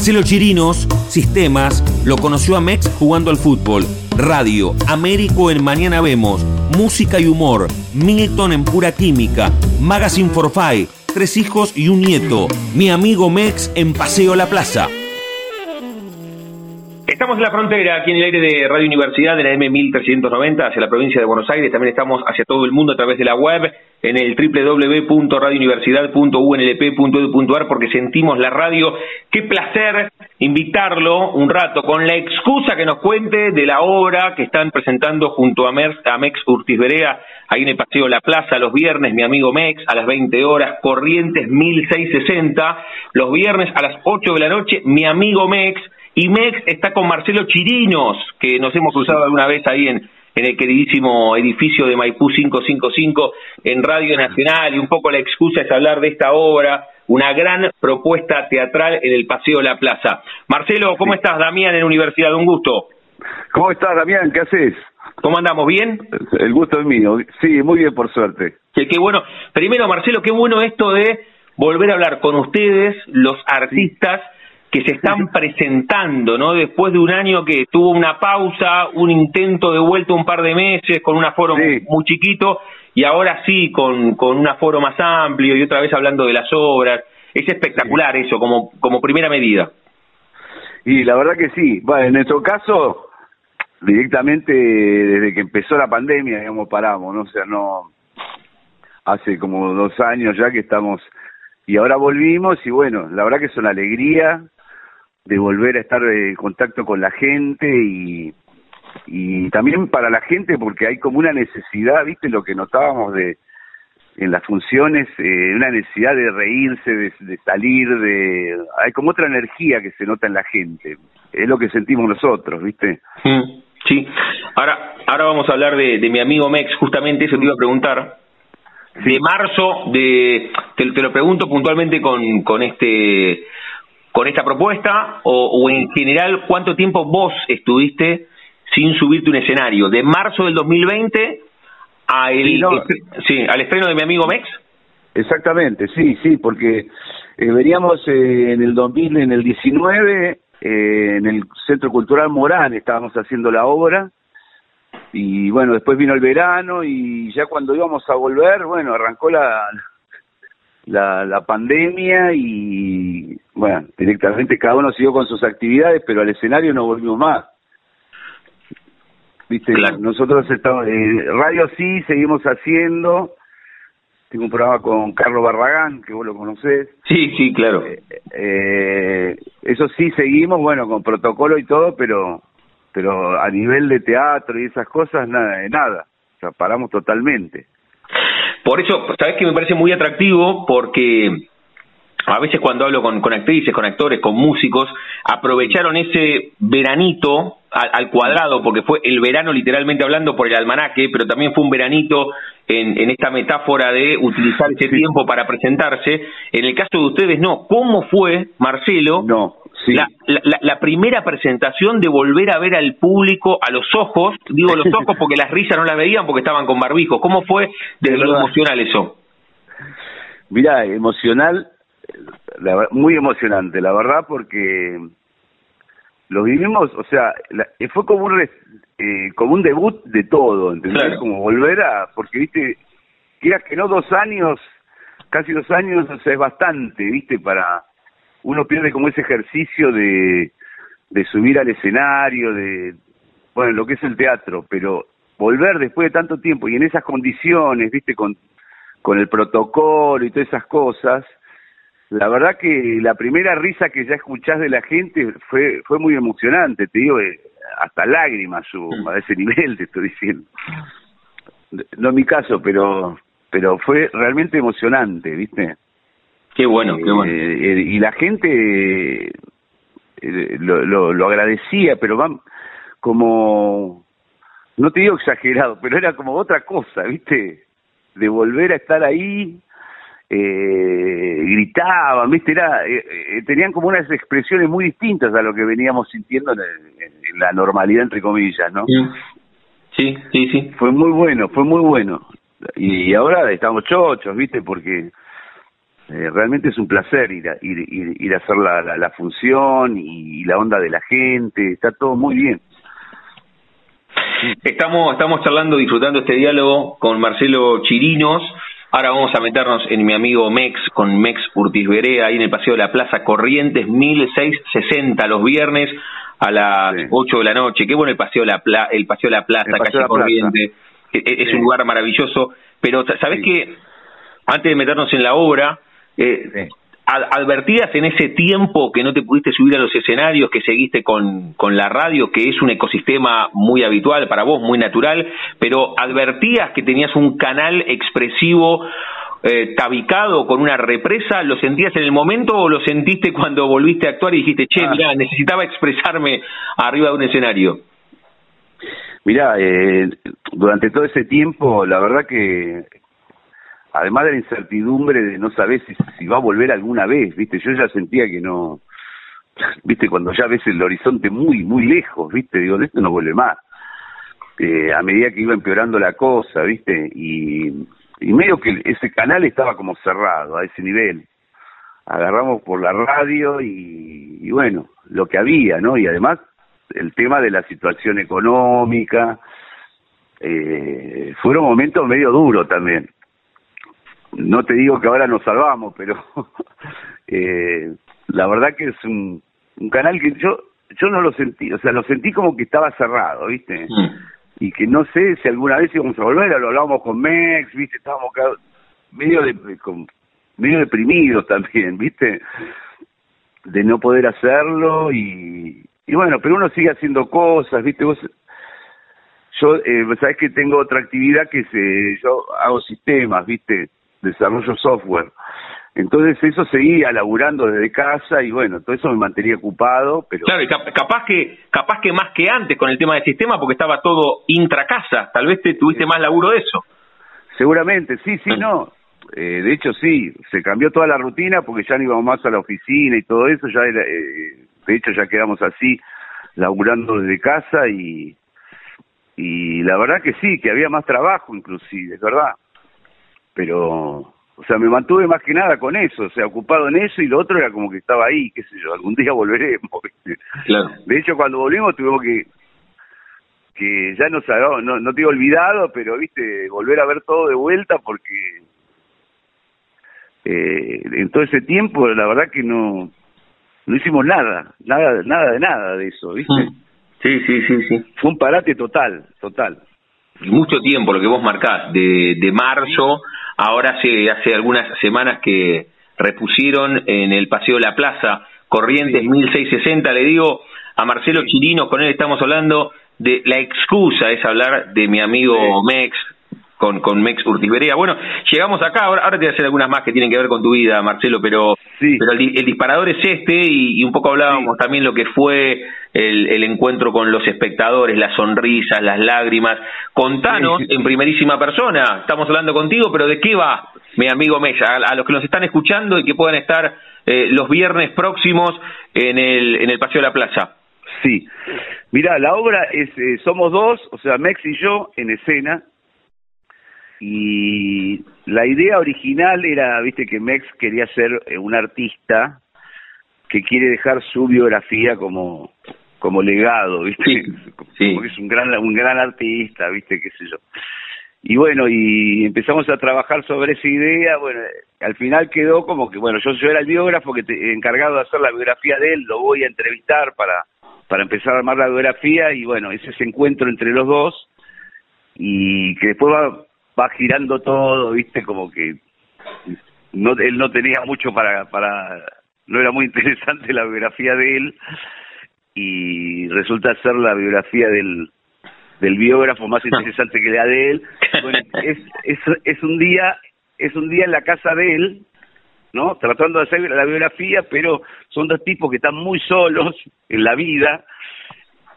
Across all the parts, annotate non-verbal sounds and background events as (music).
Marcelo Chirinos, Sistemas, lo conoció a Mex jugando al fútbol. Radio, Américo en Mañana Vemos, Música y Humor, Milton en Pura Química, Magazine for Five, Tres hijos y un nieto, mi amigo Mex en Paseo La Plaza. Estamos en la frontera, aquí en el aire de Radio Universidad, de la M1390, hacia la provincia de Buenos Aires. También estamos hacia todo el mundo a través de la web, en el www.radiouniversidad.unlp.edu.ar, porque sentimos la radio. Qué placer invitarlo un rato con la excusa que nos cuente de la obra que están presentando junto a, Mex, a Mex Urtiz Berea, ahí en el Paseo La Plaza, los viernes, mi amigo Mex, a las 20 horas, Corrientes 1660, los viernes a las 8 de la noche, mi amigo Mex y Mex está con Marcelo Chirinos, que nos hemos cruzado alguna vez ahí en, en el queridísimo edificio de Maipú 555 en Radio Nacional, y un poco la excusa es hablar de esta obra, una gran propuesta teatral en el Paseo La Plaza. Marcelo, ¿cómo estás? Damián en Universidad, un gusto. ¿Cómo estás, Damián? ¿Qué haces? ¿Cómo andamos? ¿Bien? El gusto es mío. Sí, muy bien, por suerte. Qué, qué bueno. Primero, Marcelo, qué bueno esto de volver a hablar con ustedes, los artistas que se están presentando, ¿no? Después de un año que tuvo una pausa, un intento de vuelta un par de meses con un aforo muy chiquito y ahora sí con, con un aforo más amplio y otra vez hablando de las obras. Es espectacular eso como, como primera medida. Y la verdad que sí. Bueno, en nuestro caso, directamente desde que empezó la pandemia, digamos, paramos, ¿no? O sea, no... Hace como dos años ya que estamos... Y ahora volvimos y bueno, la verdad que es una alegría de volver a estar en contacto con la gente y, y también para la gente porque hay como una necesidad, viste lo que notábamos de en las funciones, eh, una necesidad de reírse, de, salir, de hay como otra energía que se nota en la gente, es lo que sentimos nosotros, viste. Mm, sí, ahora ahora vamos a hablar de, de mi amigo Mex, justamente eso te iba a preguntar. De marzo, de te, te lo pregunto puntualmente con, con este con esta propuesta o, en general cuánto tiempo vos estuviste sin subirte un escenario? ¿De marzo del 2020 a el, sí, al estreno de mi amigo Mex? Exactamente, sí, sí, porque eh, veníamos eh, en el 2000, en el 19, eh, en el Centro Cultural Morán estábamos haciendo la obra y bueno, después vino el verano y ya cuando íbamos a volver, bueno, arrancó la, la, la pandemia y bueno, directamente cada uno siguió con sus actividades, pero al escenario no volvimos más. Viste, nosotros estamos, eh, radio sí, seguimos haciendo. Tengo un programa con Carlos Barragán, que vos lo conocés. Sí, sí, claro. Eh, eh, eso sí, seguimos, bueno, con protocolo y todo, pero pero a nivel de teatro y esas cosas, nada, de nada. O sea, paramos totalmente. Por eso, sabes que me parece muy atractivo porque a veces cuando hablo con, con actrices, con actores, con músicos, aprovecharon ese veranito al, cuadrado, porque fue el verano literalmente hablando por el almanaque, pero también fue un veranito en, en esta metáfora de utilizar ese tiempo para presentarse. En el caso de ustedes, no. ¿Cómo fue, Marcelo, no, la, la, la, primera presentación de volver a ver al público a los ojos? Digo los ojos porque las risas no las veían porque estaban con barbijos. ¿Cómo fue desde lo emocional eso? Mira, emocional muy emocionante, la verdad, porque lo vivimos, o sea, fue como un, eh, como un debut de todo, ¿entendés? Como volver a, porque, viste, quieras que no, dos años, casi dos años, o sea, es bastante, viste, para, uno pierde como ese ejercicio de, de subir al escenario, de, bueno, lo que es el teatro, pero volver después de tanto tiempo y en esas condiciones, viste, con, con el protocolo y todas esas cosas, la verdad que la primera risa que ya escuchás de la gente fue fue muy emocionante, te digo, eh, hasta lágrimas mm. a ese nivel te estoy diciendo. No en mi caso, pero pero fue realmente emocionante, ¿viste? Qué bueno, qué bueno. Eh, eh, y la gente lo, lo, lo agradecía, pero van como, no te digo exagerado, pero era como otra cosa, ¿viste? de volver a estar ahí, eh, gritaban, ¿viste? Era, eh, eh, tenían como unas expresiones muy distintas a lo que veníamos sintiendo en, la normalidad, entre comillas, ¿no? Sí, sí, sí. Fue muy bueno, fue muy bueno. Y, ahora estamos chochos, ¿viste? Porque eh, realmente es un placer ir a, ir, ir, a hacer la, la, función y, la onda de la gente, está todo muy bien. Estamos, estamos charlando, disfrutando este diálogo con Marcelo Chirinos, Ahora vamos a meternos en mi amigo Mex, con Mex Urtiz Berea, ahí en el Paseo de la Plaza Corrientes, 1660, los viernes a las 8 de la noche. Qué bueno el Paseo de la, el paseo de la Plaza, calle Corrientes. E, e, es un lugar maravilloso. Pero, ¿sabés que Antes de meternos en la obra, eh, advertías en ese tiempo que no te pudiste subir a los escenarios, que seguiste con, con la radio, que es un ecosistema muy habitual para vos, muy natural, pero advertías que tenías un canal expresivo eh, tabicado con una represa, ¿lo sentías en el momento o lo sentiste cuando volviste a actuar y dijiste, che, ah. mira, necesitaba expresarme arriba de un escenario? Mirá, eh, durante todo ese tiempo, la verdad que además de la incertidumbre de no saber si, va a volver alguna vez, viste, yo ya sentía que no, (laughs) viste, cuando ya ves el horizonte muy, muy lejos, viste, digo, de esto no vuelve más. Eh, a medida que iba empeorando la cosa, viste, y, y medio que ese canal estaba como cerrado a ese nivel. Agarramos por la radio y, y bueno, lo que había, ¿no? Y además el tema de la situación económica, eh, fueron momentos medio duros también no te digo que ahora nos salvamos, pero (laughs) eh, la verdad que es un, un canal que yo yo no lo sentí, o sea, lo sentí como que estaba cerrado, ¿viste? Y que no sé si alguna vez íbamos a volver, lo hablábamos con Mex, ¿viste? Estábamos medio de, medio deprimidos también, ¿viste? De no poder hacerlo y, y bueno, pero uno sigue haciendo cosas, ¿viste? Vos yo, eh, sabes que tengo otra actividad que se, yo hago sistemas, ¿viste? Desarrollo software. Entonces eso seguía laburando desde casa y bueno, todo eso me mantenía ocupado, pero... Claro, y capaz que capaz que más que antes con el tema del sistema porque estaba todo intra casa, tal vez te tuviste más laburo de eso. Seguramente, sí, sí, no. Eh, de hecho sí, se cambió toda la rutina porque ya no íbamos más a la oficina y todo eso, ya era, eh, de hecho ya quedamos así, laburando desde casa y, y la verdad que sí, que había más trabajo inclusive, es verdad pero o sea, me mantuve más que nada con eso, o sea, ocupado en eso y lo otro era como que estaba ahí, qué sé yo, algún día (laughs) volveremos. Claro. De hecho, cuando volvimos tuvimos que que ya nos no, no te he olvidado, pero viste, volver a ver todo de vuelta porque eh, en todo ese tiempo la verdad que no no hicimos nada, nada, nada de nada de eso, ¿viste? Mm. Sí, sí, sí, sí. Fue un parate total, total. Mucho tiempo lo que vos marcás, de, de marzo Ahora hace, hace algunas semanas que repusieron en el Paseo de la Plaza Corrientes 1660. Le digo a Marcelo Chirino, con él estamos hablando de la excusa, es hablar de mi amigo Mex, con, con Mex Urtiz Bueno, llegamos acá, ahora, ahora te voy a hacer algunas más que tienen que ver con tu vida, Marcelo, pero, pero el, disparador es este y, un poco hablábamos también lo que fue el, el, encuentro con los espectadores, las sonrisas, las lágrimas. Contanos en primerísima persona, estamos hablando contigo, pero ¿de qué va, mi amigo Mex? A, los que nos están escuchando y que puedan estar eh, los viernes próximos en el, en el Paseo de la Plaza. Sí, mira, la obra es, eh, somos dos, o sea, Mex y yo en escena, y la idea original era, viste, que Mex quería ser eh, un artista que quiere dejar su biografía como como legado, ¿viste? Sí, Porque es un gran un gran artista, ¿viste? qué sé yo. Y bueno, y empezamos a trabajar sobre esa idea, bueno, al final quedó como que bueno, yo yo era el biógrafo que te, encargado de hacer la biografía de él, lo voy a entrevistar para para empezar a armar la biografía y bueno, ese es encuentro entre los dos y que después va va girando todo, viste, como que no él no tenía mucho para para no era muy (laughs) interesante la biografía de él y resulta ser la biografía del del biógrafo más (laughs) interesante que la de él. Bueno, es, es es un día es un día en la casa de él, ¿no? Tratando de hacer la biografía, pero son dos tipos que están muy solos en la vida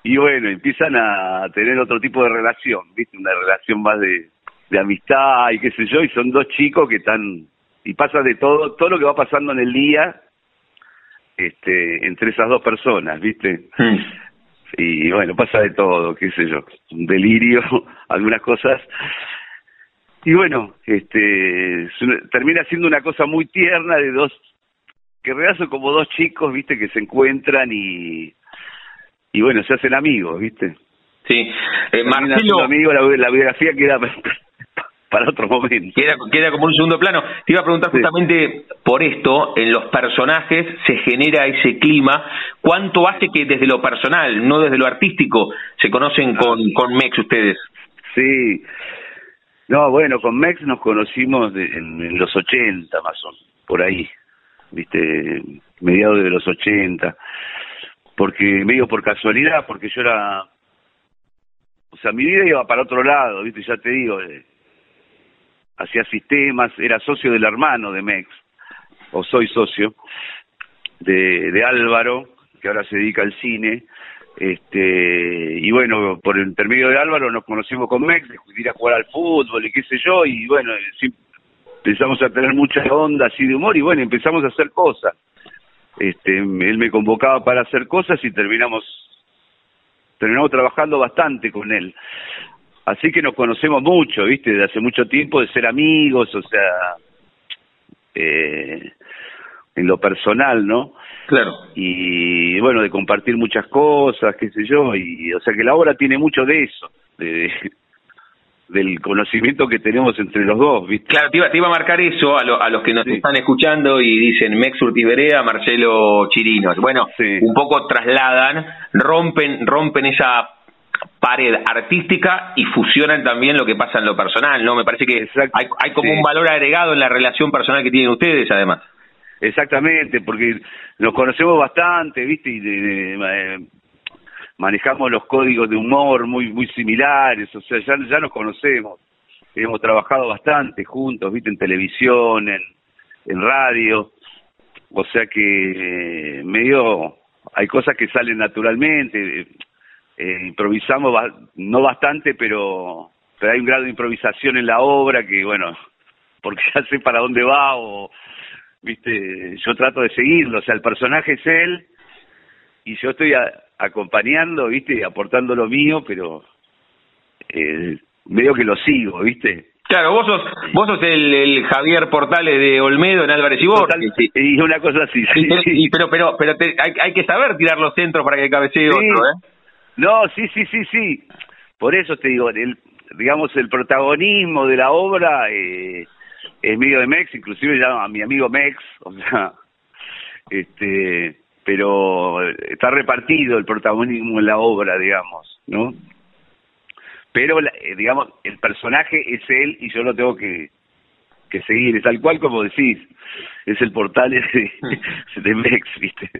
y bueno, empiezan a tener otro tipo de relación, ¿viste? Una relación más de de amistad y qué sé yo, y son dos chicos que están, y pasa de todo, todo lo que va pasando en el día, este, entre esas dos personas, ¿viste? Mm. Y bueno, pasa de todo, qué sé yo, un delirio, (laughs) algunas cosas. Y bueno, este, termina siendo una cosa muy tierna de dos, que en realidad son como dos chicos, ¿viste? Que se encuentran y, y bueno, se hacen amigos, ¿viste? Sí. Eh, Marcelo, la, la biografía queda para otro momento. Queda, queda como un segundo plano. Te iba a preguntar Sí. justamente por esto, en los personajes se genera ese clima. ¿Cuánto hace que desde lo personal, no desde lo artístico, se conocen con, con Mex ustedes? Sí. No, bueno, con Mex nos conocimos de- en, en los 80 más o menos, por ahí, viste, mediados de los 80, porque medio por casualidad, porque yo era, o sea, mi vida iba para otro lado, viste, ya te digo, eh, hacía sistemas, era socio del hermano de Mex, o soy socio, de, de Álvaro, que ahora se dedica al cine, este y bueno por el intermedio de Álvaro nos conocimos con Mex de ir a jugar al fútbol y qué sé yo y bueno sí, empezamos a tener mucha onda así de humor y bueno empezamos a hacer cosas. Este él me convocaba para hacer cosas y terminamos terminamos trabajando bastante con él así que nos conocemos mucho viste de hace mucho tiempo de ser amigos o sea eh, en lo personal no Claro. y bueno de compartir muchas cosas qué sé yo y o sea que la obra tiene mucho de eso de, del conocimiento que tenemos entre los dos viste Claro, te iba, te iba a marcar eso a, lo- a los que nos Sí. están escuchando y dicen Mex Urtiz Berea, Marcelo Chirinos. Bueno, Sí. un poco trasladan, rompen, rompen esa pared artística y fusionan también lo que pasa en lo personal, ¿no? Me parece que hay, hay como un valor agregado en la relación personal que tienen ustedes, además. exactamente porque nos conocemos bastante viste y de- de- eh, manejamos los códigos de humor muy muy similares o sea ya ya nos conocemos. Hemos trabajado bastante juntos viste en televisión en en radio. O sea que eh, medio hay cosas que salen naturalmente eh, improvisamos no bastante pero pero hay un grado de improvisación en la obra que bueno (laughs) porque ya sé para dónde va o viste yo trato de seguirlo o sea el personaje es él y yo estoy a- acompañando viste y aportando lo mío pero eh, medio que lo sigo viste Claro, vos sos, vos sos el, el Javier Portales de Olmedo en Álvarez y Borges. Total- sí. y una cosa así sí. y- pero pero pero te- hay, hay que saber tirar los centros para que cabecee Sí. otro, ¿eh? No, sí, sí, sí, sí. Por eso te digo, el, digamos, el protagonismo de la obra eh, es mío de Mex, inclusive llamo a mi amigo Mex, o sea, este, pero está repartido el protagonismo en la obra, digamos, ¿no? Pero, eh, digamos, el personaje es él y yo lo tengo que, que seguir, es tal cual como decís, es el portal (laughs) de, de Mex, ¿viste?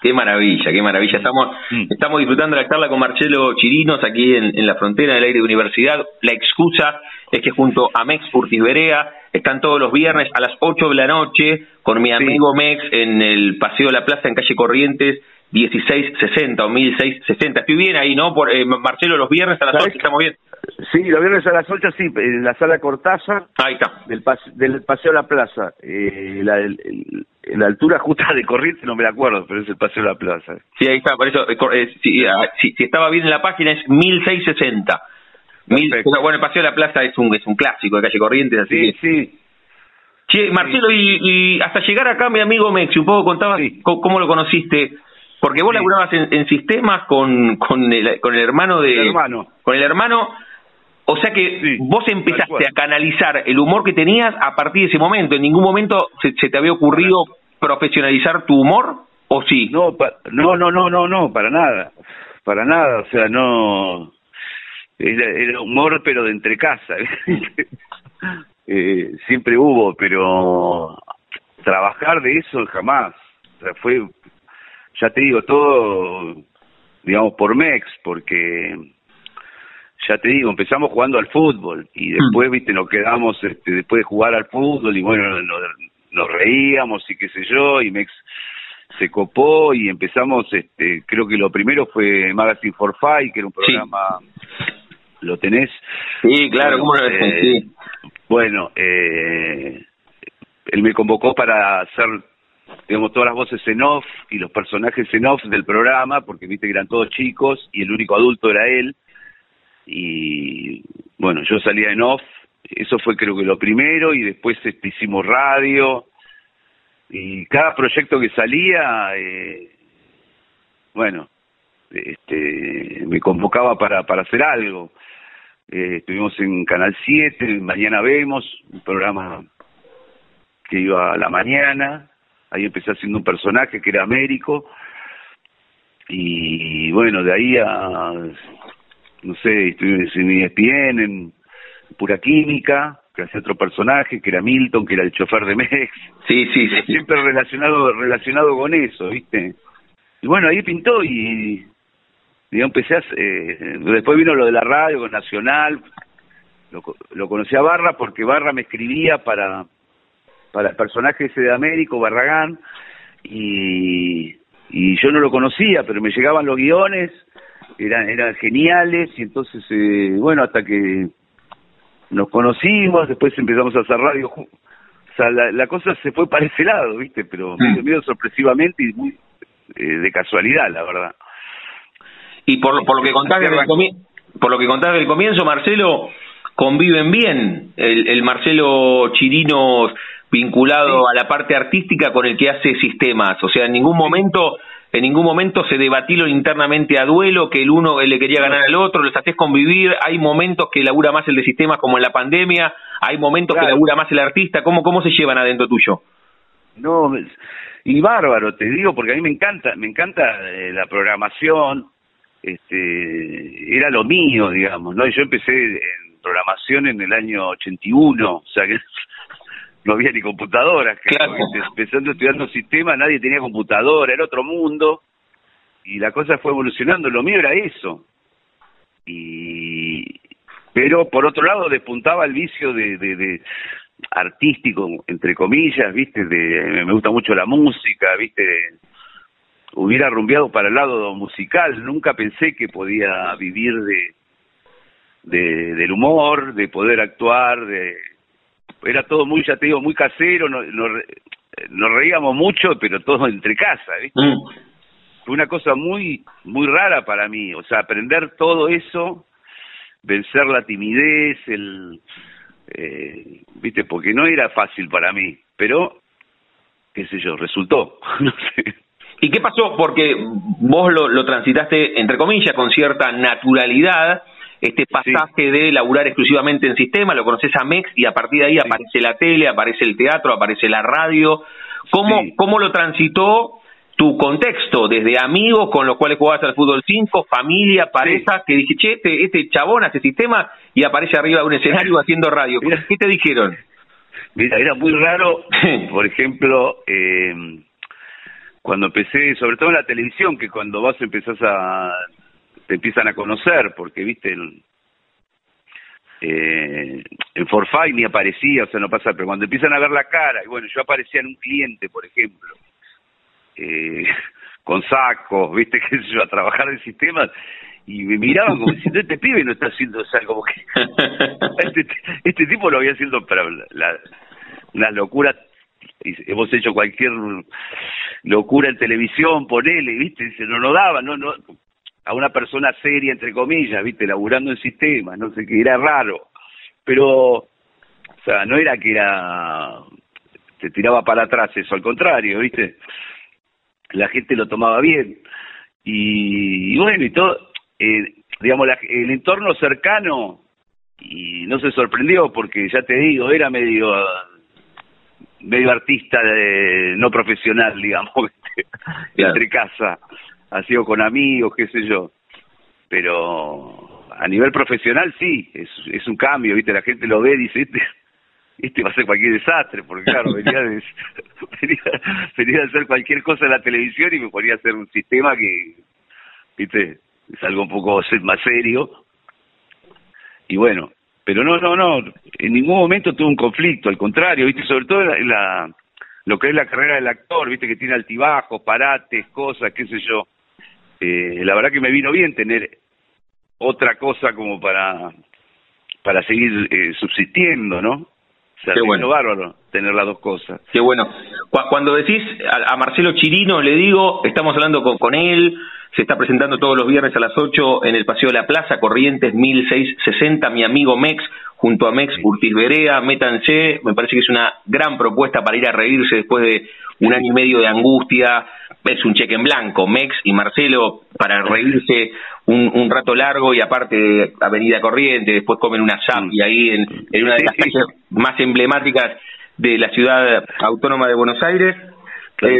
Qué maravilla, qué maravilla. Estamos, Mm. estamos disfrutando la charla con Marcelo Chirinos aquí en, en la frontera del aire de universidad. La excusa es que junto a Mex Urtiz Berea están todos los viernes a las 8 de la noche con mi amigo Mex en el Paseo de la Plaza en calle Corrientes 1660 o 1660. Estoy bien ahí, ¿no? Por, eh, Marcelo, los viernes a las ¿Sabes 8 estamos bien. Sí, los viernes a las 8, sí, en la sala Cortázar Ahí está. del, pas- del Paseo de la Plaza. Eh, la, el- la altura justa de Corrientes no me la acuerdo, pero es el Paseo de la Plaza. Sí, ahí está, por eso, eh, eh, si, ah, si- si estaba bien en la página es 1660. Mil- bueno, el Paseo de la Plaza es un, es un clásico de calle Corrientes, así Sí, que sí. Che, Marcelo, y, y hasta llegar acá, mi amigo Mexi, un poco contabas Sí. cómo lo conociste, porque vos Sí. laburabas en, en sistemas con, con, el, con el hermano de... El hermano. Con el hermano, o sea que Sí, vos empezaste a canalizar el humor que tenías a partir de ese momento. ¿En ningún momento se, se te había ocurrido profesionalizar tu humor? ¿O sí? No, pa- no, no, no, no, no, para nada. Para nada, o sea, no. Era, era humor, pero de entre casa. (laughs) eh, siempre hubo, pero trabajar de eso jamás. O sea, fue, ya te digo, todo, digamos, por Mex, porque ya te digo, empezamos jugando al fútbol y después, viste, nos quedamos este, después de jugar al fútbol y bueno, nos, nos reíamos y qué sé yo, y Mex se copó y empezamos, este, creo que lo primero fue Magazine for Five, que era un Sí. programa ¿Lo tenés? Sí, claro, ¿cómo lo eh, Bueno, eh, él me convocó para hacer, digamos, todas las voces en off y los personajes en off del programa, porque viste que eran todos chicos y el único adulto era él. Y bueno, yo salía en off, eso fue creo que lo primero, y después este, hicimos radio, y cada proyecto que salía, eh, bueno, este, me convocaba para, para hacer algo. Eh, estuvimos en Canal 7, Mañana Vemos, un programa que iba a la mañana, ahí empecé haciendo un personaje que era Américo, y bueno, de ahí a, no sé, estuve en ESPN, en Pura Química, que hacía otro personaje, que era Milton, que era el chofer de Mex. Sí, sí, sí. Siempre relacionado, relacionado con eso, ¿viste? Y bueno, ahí pintó y yo empecé a, eh, después vino lo de la radio con Nacional, lo, lo conocí a Barra porque Barra me escribía para, para el personaje ese de Américo, Barragán, y, y yo no lo conocía, pero me llegaban los guiones, eran, eran geniales, y entonces, eh, bueno, hasta que nos conocimos, después empezamos a hacer radio. O sea, la, cosa se fue para ese lado, ¿viste? Pero mm. medio sorpresivamente y muy eh, de casualidad, la verdad. Y por, por lo que contás desde el por lo que contás del comienzo, Marcelo, conviven bien el, el Marcelo Chirino vinculado a la parte artística con el que hace sistemas. O sea, en ningún momento en ningún momento se debatieron internamente a duelo, que el uno le quería ganar al otro, los haces convivir, hay momentos que labura más el de sistemas como en la pandemia, hay momentos que labura más el artista, ¿cómo, cómo se llevan adentro tuyo? No, y bárbaro, te digo, porque a mí me encanta, me encanta eh, la programación, este, era lo mío, digamos, ¿no? Yo empecé en programación en el año 81, o sea que no había ni computadoras. Claro. Empezando estudiando sistemas, nadie tenía computadora, era otro mundo. Y la cosa fue evolucionando, lo mío era eso. Y pero por otro lado despuntaba el vicio de, de, de artístico entre comillas viste de me gusta mucho la música viste hubiera rumbeado para el lado musical nunca pensé que podía vivir de, de del humor de poder actuar de era todo muy, ya te digo, muy casero, nos, nos, reíamos mucho, pero todo entre casa, ¿viste? Mm. Fue una cosa muy, muy rara para mí, o sea, aprender todo eso, vencer la timidez, el, eh, ¿viste? Porque no era fácil para mí, pero, qué sé yo, resultó, (laughs) no sé. ¿Y qué pasó? Porque vos lo, lo transitaste, entre comillas, con cierta naturalidad, este pasaje de laburar exclusivamente en sistema, lo conoces a MEX y a partir de ahí aparece la tele, aparece el teatro, aparece la radio. ¿Cómo, cómo lo transitó tu contexto, desde amigos con los cuales jugabas al fútbol 5, familia, pareja, que dije, che, este, este, chabón hace sistema y aparece arriba de un escenario (laughs) haciendo radio. ¿Qué te dijeron? Mira, era muy raro, (laughs) por ejemplo, eh, cuando empecé, sobre todo en la televisión, que cuando vas empezás a te empiezan a conocer, porque viste, en, eh, en Forfait ni aparecía, o sea, no pasa, pero cuando empiezan a ver la cara, y bueno, yo aparecía en un cliente, por ejemplo, eh, (laughs) con sacos, viste, (laughs) que yo, a trabajar en sistemas, y me miraban como diciendo, este pibe no está haciendo, o sea, como que (laughs) este, este tipo lo había haciendo para la, una locura hemos hecho cualquier locura en televisión, ponele, viste, dice, no nos daba, no, no, a una persona seria, entre comillas, ¿viste? Laburando en sistemas, no sé qué, era raro. Pero, o sea, no era que era. se tiraba para atrás eso, al contrario, ¿viste? La gente lo tomaba bien. Y, bueno, y todo. Eh, digamos, el entorno cercano. Y no se sorprendió porque, ya te digo, era medio medio artista de, no profesional, digamos, (laughs) entre casa ha sido con amigos, qué sé yo. Pero a nivel profesional sí, es, es un cambio, ¿viste? La gente lo ve y dice, este, este va a ser cualquier desastre, porque claro, venía de, (laughs) venía, hacer cualquier cosa en la televisión y me ponía a hacer un sistema que, ¿viste? Es algo un poco más serio. Y bueno, pero no, no, no, en ningún momento tuve un conflicto, al contrario, ¿viste? Sobre todo la, lo que es la carrera del actor, ¿viste? Que tiene altibajos, parates, cosas, qué sé yo eh, la verdad que me vino bien tener otra cosa como para para seguir eh, subsistiendo, ¿no? O sea, Qué bueno. bárbaro tener las dos cosas. Qué bueno. Cu- Cuando decís a, a Marcelo Chirino, le digo, estamos hablando con, con él, se está presentando todos los viernes a las 8 en el Paseo de la Plaza, Corrientes 1660, mi amigo Mex, junto a Mex Urtiz Berea, métanse, me parece que es una gran propuesta para ir a reírse después de un año y medio de angustia, es un cheque en blanco, Mex y Marcelo para reírse un, un rato largo y aparte Avenida Corrientes, después comen una zap y ahí en, en una de las calles más emblemáticas de la ciudad autónoma de Buenos Aires. Eh,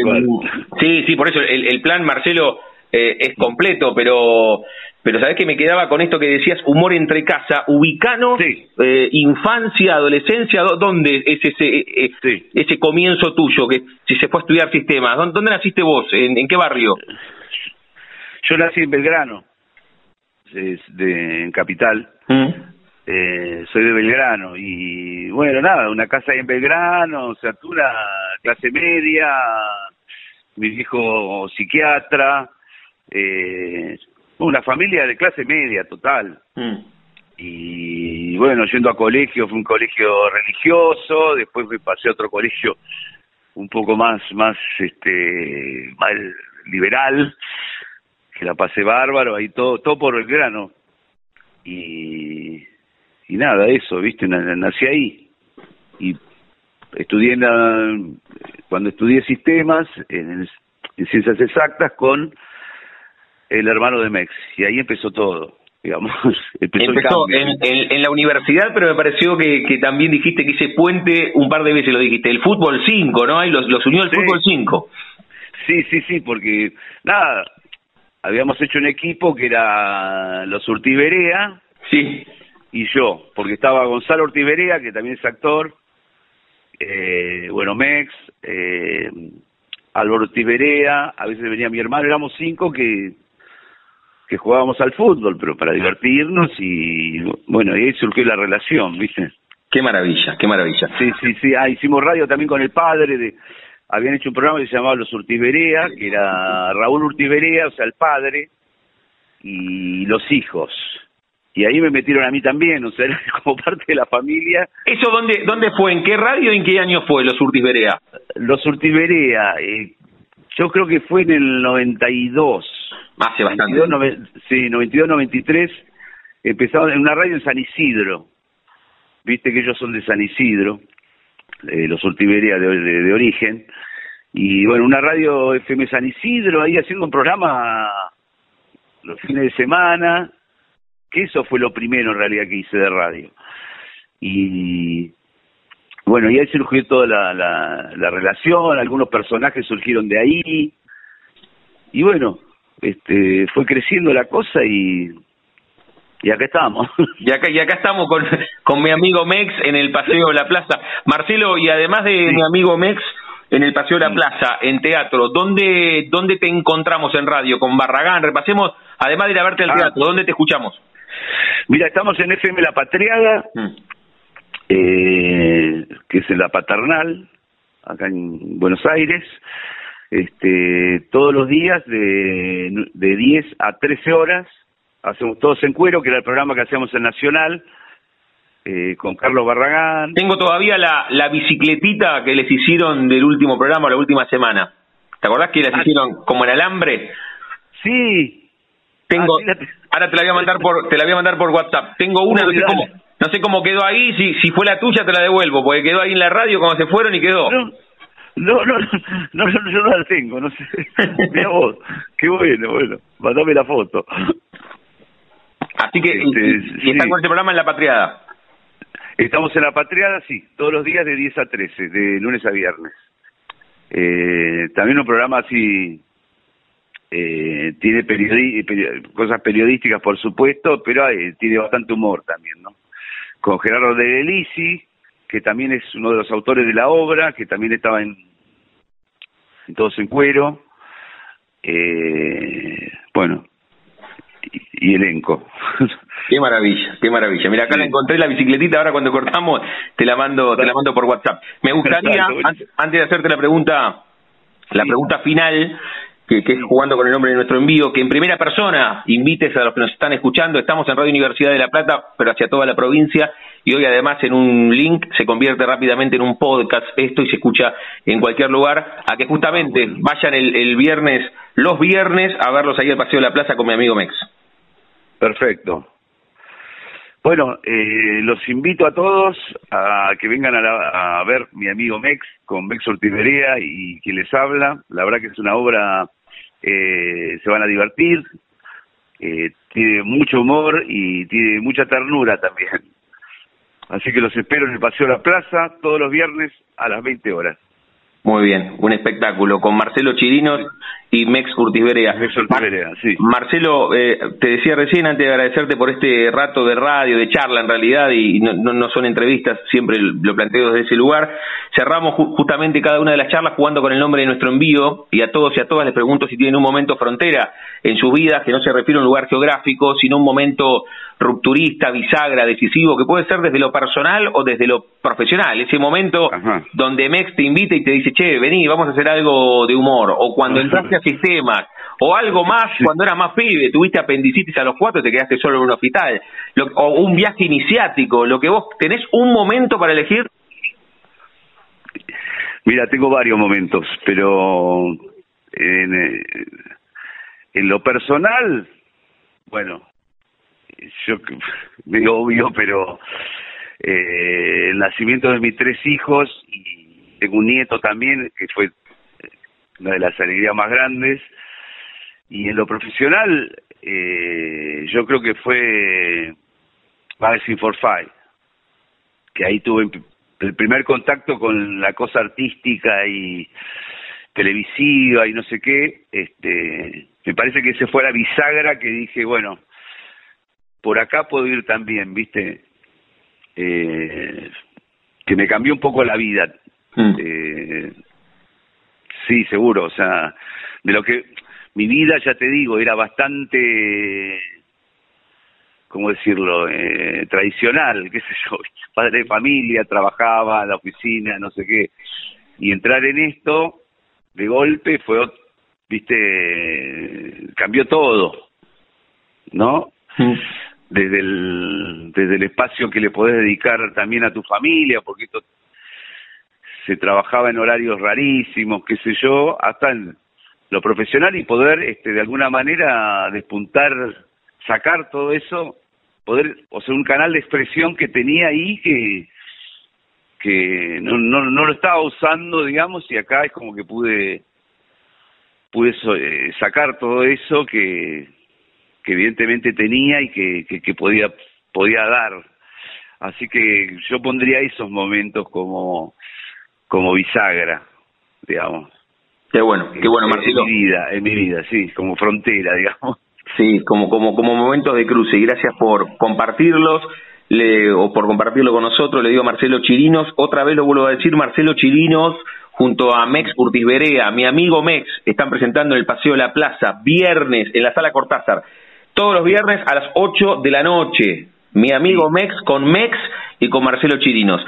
sí, sí, por eso el, el plan, Marcelo, eh, es completo, pero pero sabés que me quedaba con esto que decías, humor entre casa, ubicano, Sí. eh, infancia, adolescencia, ¿dó- ¿dónde es ese eh, eh, Sí. ese comienzo tuyo? Que si se fue a estudiar sistemas, ¿dónde, dónde naciste vos? ¿En, en qué barrio? Yo nací en Belgrano, es de, en Capital. ¿Mm? Eh, soy de Belgrano y bueno, nada, una casa ahí en Belgrano, o sea, tú una clase media, mi viejo psiquiatra, eh, una familia de clase media total. Mm. Y bueno, yendo a colegio, fue un colegio religioso, después me pasé a otro colegio un poco más, más, este, más liberal, que la pasé bárbaro, ahí todo, todo por el grano. Y, y nada, eso, viste, Na- nací ahí. Y estudié en la- cuando estudié sistemas, en, en ciencias exactas, con el hermano de Mex. Y ahí empezó todo, (laughs) digamos. Empezó, el Empezó cambio. en, en- en la universidad, pero me pareció que, que también dijiste que ese puente, un par de veces lo dijiste, el fútbol 5, ¿no? Ahí los, los unió el Sí. fútbol 5. Sí, sí, sí, porque nada, habíamos hecho un equipo que era los Urtiberea Sí. y yo, porque estaba Gonzalo Urtiberea, que también es actor, eh, bueno, Mex, eh, Álvaro Urtiberea, a veces venía mi hermano, éramos cinco que que jugábamos al fútbol, pero para divertirnos y bueno, y ahí surgió la relación, ¿viste? Qué maravilla, qué maravilla. Sí, sí, sí. Ah, hicimos radio también con el padre de... Habían hecho un programa que se llamaba Los Urtiberea, que era Raúl Urtiberea, o sea, el padre, y los hijos. Y ahí me metieron a mí también, o sea, era (laughs) como parte de la familia. ¿Eso dónde, dónde fue? ¿En qué radio y en qué año fue los Urtis Berea? Los Urtiberea, eh, yo creo que fue en el 92. Hace bastante. 92, nove- sí, 92, 93. Empezaron en una radio en San Isidro. Viste que ellos son de San Isidro, eh, los Urtiberea de, de- de origen. Y bueno, una radio FM San Isidro, ahí haciendo un programa los fines de semana, que eso fue lo primero en realidad que hice de radio. Y bueno, y ahí surgió toda la, la, la relación, algunos personajes surgieron de ahí. Y bueno, este fue creciendo la cosa y, y acá estamos. (laughs) Y acá, y acá estamos con, con mi amigo Mex en el Paseo de la Plaza. Marcelo, y además de Sí. mi amigo Mex en el Paseo de la Sí. Plaza, en teatro, ¿dónde, ¿dónde te encontramos en radio? Con Barragán, repasemos, además de ir a verte al Ah. teatro, ¿dónde te escuchamos? Mira, estamos en FM La Patriada, Mm. eh, que es en la paternal, acá en Buenos Aires, este, todos los días de, de 10 a 13 horas, hacemos todos en cuero, que era el programa que hacíamos en Nacional, eh, con Carlos Barragán. Tengo todavía la, la bicicletita que les hicieron del último programa, la última semana. ¿Te acordás que las Ah. hicieron como en alambre? Sí, Tengo, Ah, sí, la te- ahora te la voy a mandar por, te la voy a mandar por WhatsApp. Tengo una, no sé cómo, no sé cómo quedó ahí, si, si fue la tuya te la devuelvo, porque quedó ahí en la radio cuando se fueron y quedó. no, no, no, no, no, yo no la tengo, no sé. (laughs) Mira vos, qué bueno, bueno, mandame la foto. Así que, y, Este, y- y está sí. con este programa en la patriada. Estamos en la Patriada, sí, todos los días de 10 a 13, de lunes a viernes. Eh, también un programa así, eh, tiene periodi- peri- cosas periodísticas, por supuesto, pero eh, tiene bastante humor también, ¿no? Con Gerardo de Delisi, que también es uno de los autores de la obra, que también estaba en, en Todos en Cuero. Eh, bueno, y, y elenco. (laughs) Qué maravilla, qué maravilla. Mira, acá Sí. la encontré la bicicletita, ahora cuando cortamos te la mando, te la mando por WhatsApp. Me gustaría, antes de hacerte la pregunta, la Sí. pregunta final, que, es jugando con el nombre de nuestro envío, que en primera persona invites a los que nos están escuchando. Estamos en Radio Universidad de La Plata, pero hacia toda la provincia, y hoy además en un link se convierte rápidamente en un podcast esto y se escucha en cualquier lugar, a que justamente vayan el, viernes, los viernes, a verlos ahí al Paseo de la Plaza con mi amigo Mex. Perfecto. Bueno, eh, los invito a todos a que vengan a, a, ver mi amigo Mex con Mex Ortiverea y quien les habla. La verdad que es una obra eh, se van a divertir, eh, tiene mucho humor y tiene mucha ternura también. Así que los espero en el Paseo de la Plaza todos los viernes a las 20 horas. Muy bien, un espectáculo con Marcelo Chirinos y Mex Curtis Mex sí. Marcelo, eh, te decía recién, antes de agradecerte por este rato de radio, de charla en realidad, y no, no, son entrevistas, siempre lo planteo desde ese lugar. Cerramos justamente cada una de las charlas jugando con el nombre de nuestro envío, y a todos y a todas les pregunto si tienen un momento frontera en sus vidas, que no se refiere a un lugar geográfico, sino un momento rupturista, bisagra, decisivo, que puede ser desde lo personal o desde lo profesional. Ese momento donde Mex te invita y te dice, che, vení, vamos a hacer algo de humor. O cuando entraste a sistemas. O algo más cuando eras más pibe, tuviste apendicitis a los cuatro y te quedaste solo en un hospital. o un viaje iniciático. Lo que vos tenés un momento para elegir. Mira, tengo varios momentos, pero en, eh, en lo personal, bueno, yo (laughs) obvio, pero eh, el nacimiento de mis tres hijos y tengo un nieto también, que fue una de las alegrías más grandes. Y en lo profesional, eh, yo creo que fue Magazine for Five, que ahí tuve el primer contacto con la cosa artística y televisiva y no sé qué. Este, me parece que ese fue la bisagra que dije, bueno, por acá puedo ir también, ¿viste? Eh, que me cambió un poco la vida. Mm. Eh, sí, seguro, o sea, de lo que mi vida, ya te digo, era bastante, ¿cómo decirlo?, eh, tradicional, qué sé yo, (laughs) padre de familia, trabajaba en la oficina, no sé qué, y entrar en esto, de golpe, fue, viste, cambió todo, ¿no? Mm desde el, desde el espacio que le podés dedicar también a tu familia, porque esto se trabajaba en horarios rarísimos, qué sé yo, hasta en lo profesional y poder este, de alguna manera despuntar, sacar todo eso, poder, o sea, un canal de expresión que tenía ahí que que no, no, no lo estaba usando, digamos, y acá es como que pude pude eh, sacar todo eso que, que evidentemente tenía y que, que, podía, podía dar. Así que yo pondría esos momentos como, como bisagra, digamos. Qué bueno, qué bueno, Marcelo. En mi vida, en mi vida, sí, como frontera, (laughs) digamos. Sí, como, como, como momentos de cruce. Y gracias por compartirlos. Le, o por compartirlo con nosotros, le digo a Marcelo Chirinos, otra vez lo vuelvo a decir, Marcelo Chirinos, junto a Mex Urtiz mi amigo Mex, están presentando en el Paseo de la Plaza, viernes, en la Sala Cortázar, todos los viernes a las 8 de la noche. Mi amigo Mex con Mex y con Marcelo Chirinos.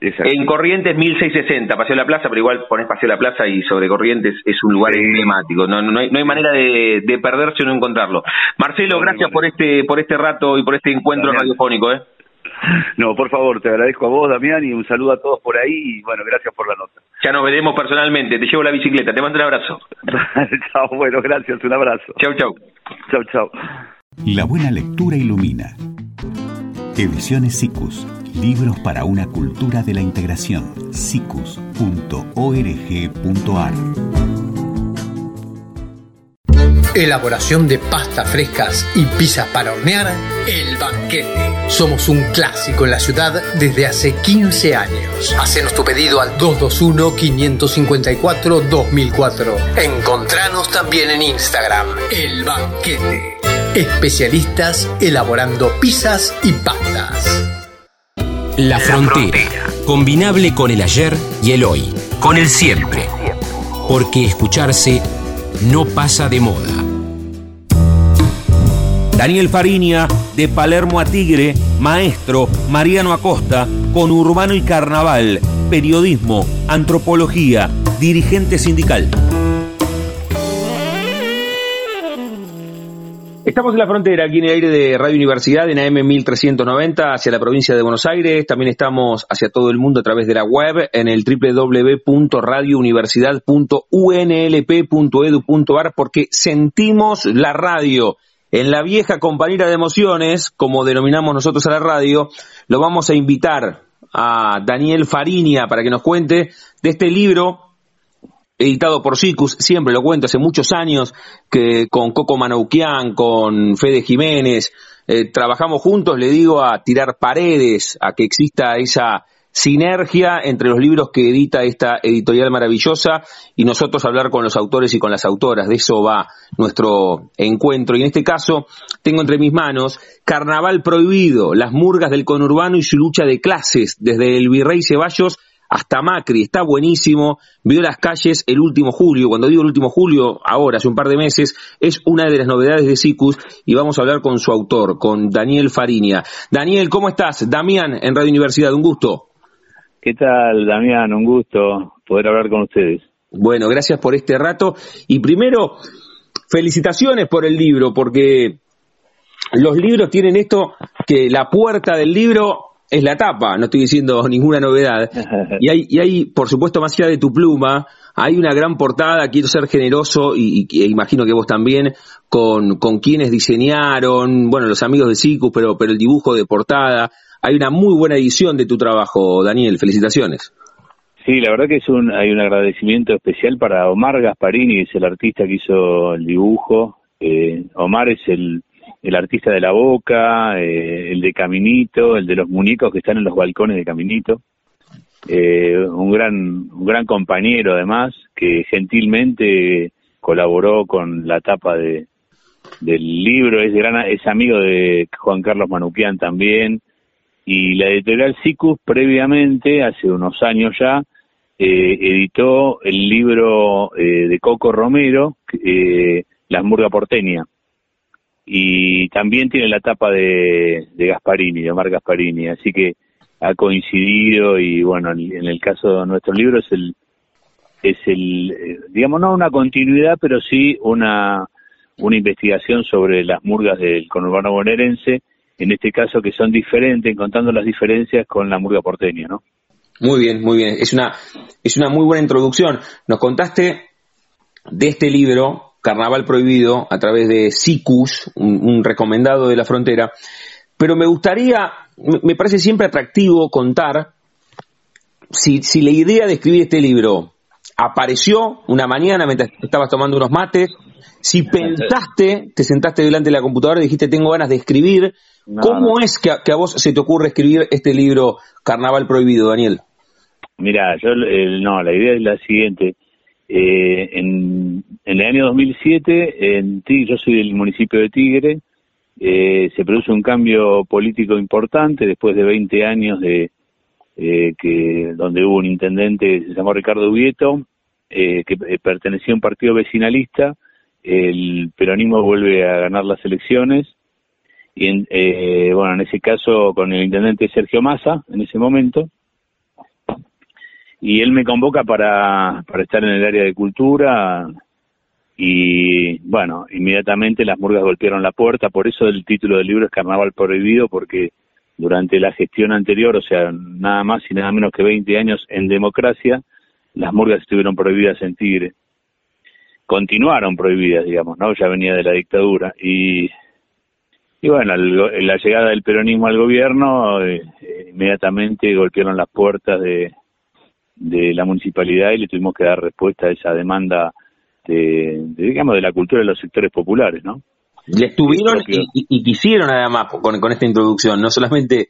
En Corrientes 1660, Paseo de la Plaza, pero igual pones Paseo de la Plaza y sobre Corrientes es un lugar emblemático. No, no, hay, no hay manera de, perderse o no encontrarlo. Marcelo, gracias por este por este rato y por este encuentro radiofónico. ¿eh? No, por favor, te agradezco a vos, Damián, y un saludo a todos por ahí. Y bueno, gracias por la nota. Ya nos veremos personalmente. Te llevo la bicicleta. Te mando un abrazo. (laughs) chao, bueno, gracias. Un abrazo. Chau, chau. Chau, chau. La buena lectura ilumina. Ediciones SICUS. Libros para una cultura de la integración. sicus.org.ar Elaboración de pastas frescas y pizzas para hornear. El Banquete. Somos un clásico en la ciudad desde hace 15 años. Hacenos tu pedido al 221-554-2004. Encontranos también en Instagram. El Banquete. Especialistas elaborando pizzas y pastas. La frontera. Combinable con el ayer y el hoy. Con el siempre. Porque escucharse no pasa de moda. Daniel Fariña, de Palermo a Tigre, maestro, Mariano Acosta, con Urbano y Carnaval, periodismo, antropología, dirigente sindical. Estamos en la frontera, aquí en el aire de Radio Universidad, en AM 1390, hacia la provincia de Buenos Aires. También estamos hacia todo el mundo a través de la web, en el www.radiouniversidad.unlp.edu.ar, porque sentimos la radio. En la vieja compañera de emociones, como denominamos nosotros a la radio, lo vamos a invitar a Daniel Farinia para que nos cuente de este libro editado por Sicus, siempre lo cuento, hace muchos años que con Coco Manoukian, con Fede Jiménez, eh, trabajamos juntos, le digo, a tirar paredes, a que exista esa sinergia entre los libros que edita esta editorial maravillosa y nosotros hablar con los autores y con las autoras. De eso va nuestro encuentro. Y en este caso tengo entre mis manos Carnaval Prohibido, las murgas del conurbano y su lucha de clases, desde el Virrey Ceballos hasta Macri, está buenísimo, vio las calles el último julio, cuando digo el último julio, ahora, hace un par de meses, es una de las novedades de SICUS y vamos a hablar con su autor, con Daniel Farinia. Daniel, ¿cómo estás? Damián, en Radio Universidad, un gusto. ¿Qué tal, Damián? Un gusto poder hablar con ustedes. Bueno, gracias por este rato y primero, felicitaciones por el libro, porque los libros tienen esto que la puerta del libro es la tapa, no estoy diciendo (laughs) ninguna novedad. (laughs) Y hay, y hay, por supuesto, más allá de tu pluma, hay una gran portada, quiero ser generoso y, e imagino que vos también, con, con quienes diseñaron, bueno, los amigos de Cicus, pero, pero el dibujo de portada. Hay una muy buena edición de tu trabajo, Daniel, felicitaciones. Sí, la verdad que es un, hay un agradecimiento especial para Omar Gasparini, que es el artista que hizo el dibujo. Eh, Omar es el, el artista de la boca, eh, el de Caminito, el de los muñecos que están en los balcones de Caminito. Eh, un gran un gran compañero además que gentilmente colaboró con la tapa de del libro. Es gran es amigo de Juan Carlos Manuquian también. Y la editorial Sicus previamente hace unos años ya eh, editó el libro de Coco Romero La Hamburga porteña y también tiene la tapa de, de Gasparini, de Omar Gasparini, así que ha coincidido y bueno, en el caso de nuestro libro es el, es el, eh, digamos, no una continuidad, pero sí una, una investigación sobre las murgas del conurbano bonaerense, en este caso que son diferentes, contando las diferencias con la murga porteña, ¿no? Muy bien, muy bien. Es una, es una muy buena introducción. Nos contaste de este libro Carnaval Prohibido a través de SICUS, un, recomendado de la frontera, pero me gustaría, me parece siempre atractivo contar si, si la idea de escribir este libro apareció una mañana mientras estabas tomando unos mates, si pensaste, te sentaste delante de la computadora y dijiste tengo ganas de escribir, ¿cómo es que a, vos se te ocurre escribir este libro Carnaval Prohibido, Daniel? Mira, yo no, la idea es la siguiente. Eh, en, el año 2007, en yo soy del municipio de Tigre, eh, se produce un cambio político importante después de 20 años de eh, que donde hubo un intendente se llamó Ricardo Ubieto que pertenecía a un partido vecinalista el peronismo vuelve a ganar las elecciones y en, bueno en ese caso con el intendente Sergio Massa en ese momento y él me convoca para, para estar en el área de cultura y bueno, inmediatamente las murgas golpearon la puerta, por eso el título del libro es Carnaval Prohibido, porque durante la gestión anterior, o sea, nada más y nada menos que 20 años en democracia, las murgas estuvieron prohibidas en Tigre. Continuaron prohibidas, digamos, ¿no? Ya venía de la dictadura. Y, y bueno, la llegada del peronismo al gobierno, eh, inmediatamente golpearon las puertas de, de la municipalidad y le tuvimos que dar respuesta a esa demanda de, digamos de la cultura de los sectores populares, ¿no? Le estuvieron y, quisieron además con, con esta introducción, no solamente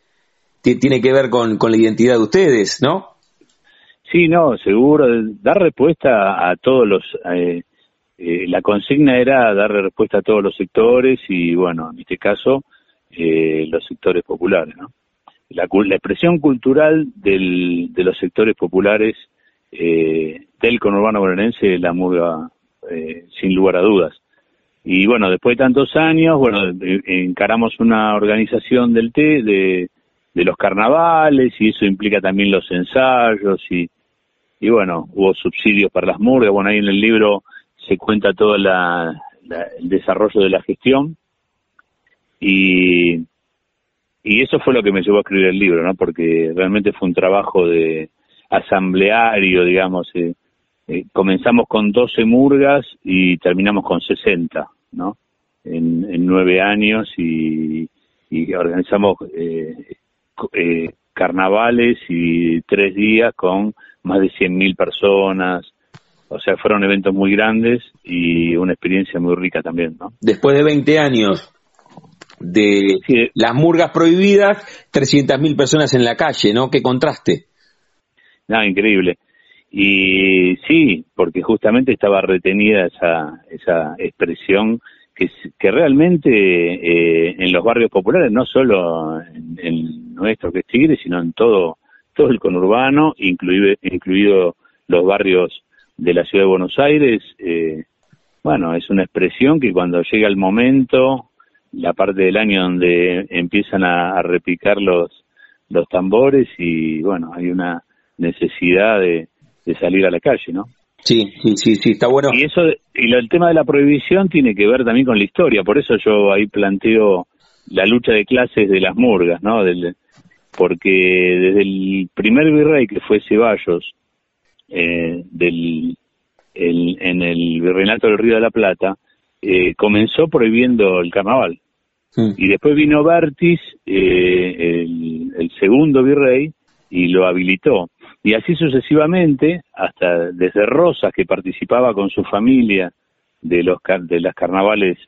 tiene que ver con, con la identidad de ustedes, ¿no? Sí, no, seguro, dar respuesta a todos los... Eh, eh, la consigna era darle respuesta a todos los sectores y, bueno, en este caso, eh, los sectores populares, ¿no? La, expresión cultural del, de los sectores populares eh, del conurbano bonaerense la muda eh, sin lugar a dudas. Y bueno, después de tantos años, bueno, eh, encaramos una organización del té de, de los carnavales y eso implica también los ensayos y, y bueno, hubo subsidios para las murgas, bueno, ahí en el libro se cuenta todo la, el desarrollo de la gestión Y, y eso fue lo que me llevó a escribir el libro, ¿no? Porque realmente fue un trabajo de asambleario, digamos. Eh, eh, comenzamos con 12 murgas y terminamos con 60, ¿no? En, en nueve años y, y organizamos eh, eh, carnavales y tres días con más de 100.000 personas. O sea, fueron eventos muy grandes y una experiencia muy rica también, ¿no? Después de 20 años de las murgas prohibidas, 300.000 personas en la calle, ¿no? Qué contraste. Nada, increíble. Y sí, porque justamente estaba retenida esa, esa expresión que, que realmente eh, en los barrios populares, no solo en, nuestro que es Tigre, sino en todo, todo el conurbano, incluido, incluido los barrios de la ciudad de Buenos Aires, eh, bueno, es una expresión que cuando llega el momento, la parte del año donde empiezan a, a repicar los, los tambores y bueno, hay una necesidad de, de salir a la calle, ¿no? Sí, sí, sí, está bueno. Y eso, y el tema de la prohibición tiene que ver también con la historia, por eso yo ahí planteo la lucha de clases de las murgas, ¿no? Del, porque desde el primer virrey que fue Ceballos, eh, del, el, en el virreinato del Río de la Plata, eh, comenzó prohibiendo el carnaval. Y después vino Bertis, eh, el, el segundo virrey, y lo habilitó. Y así sucesivamente, hasta desde Rosas, que participaba con su familia de, los, de las carnavales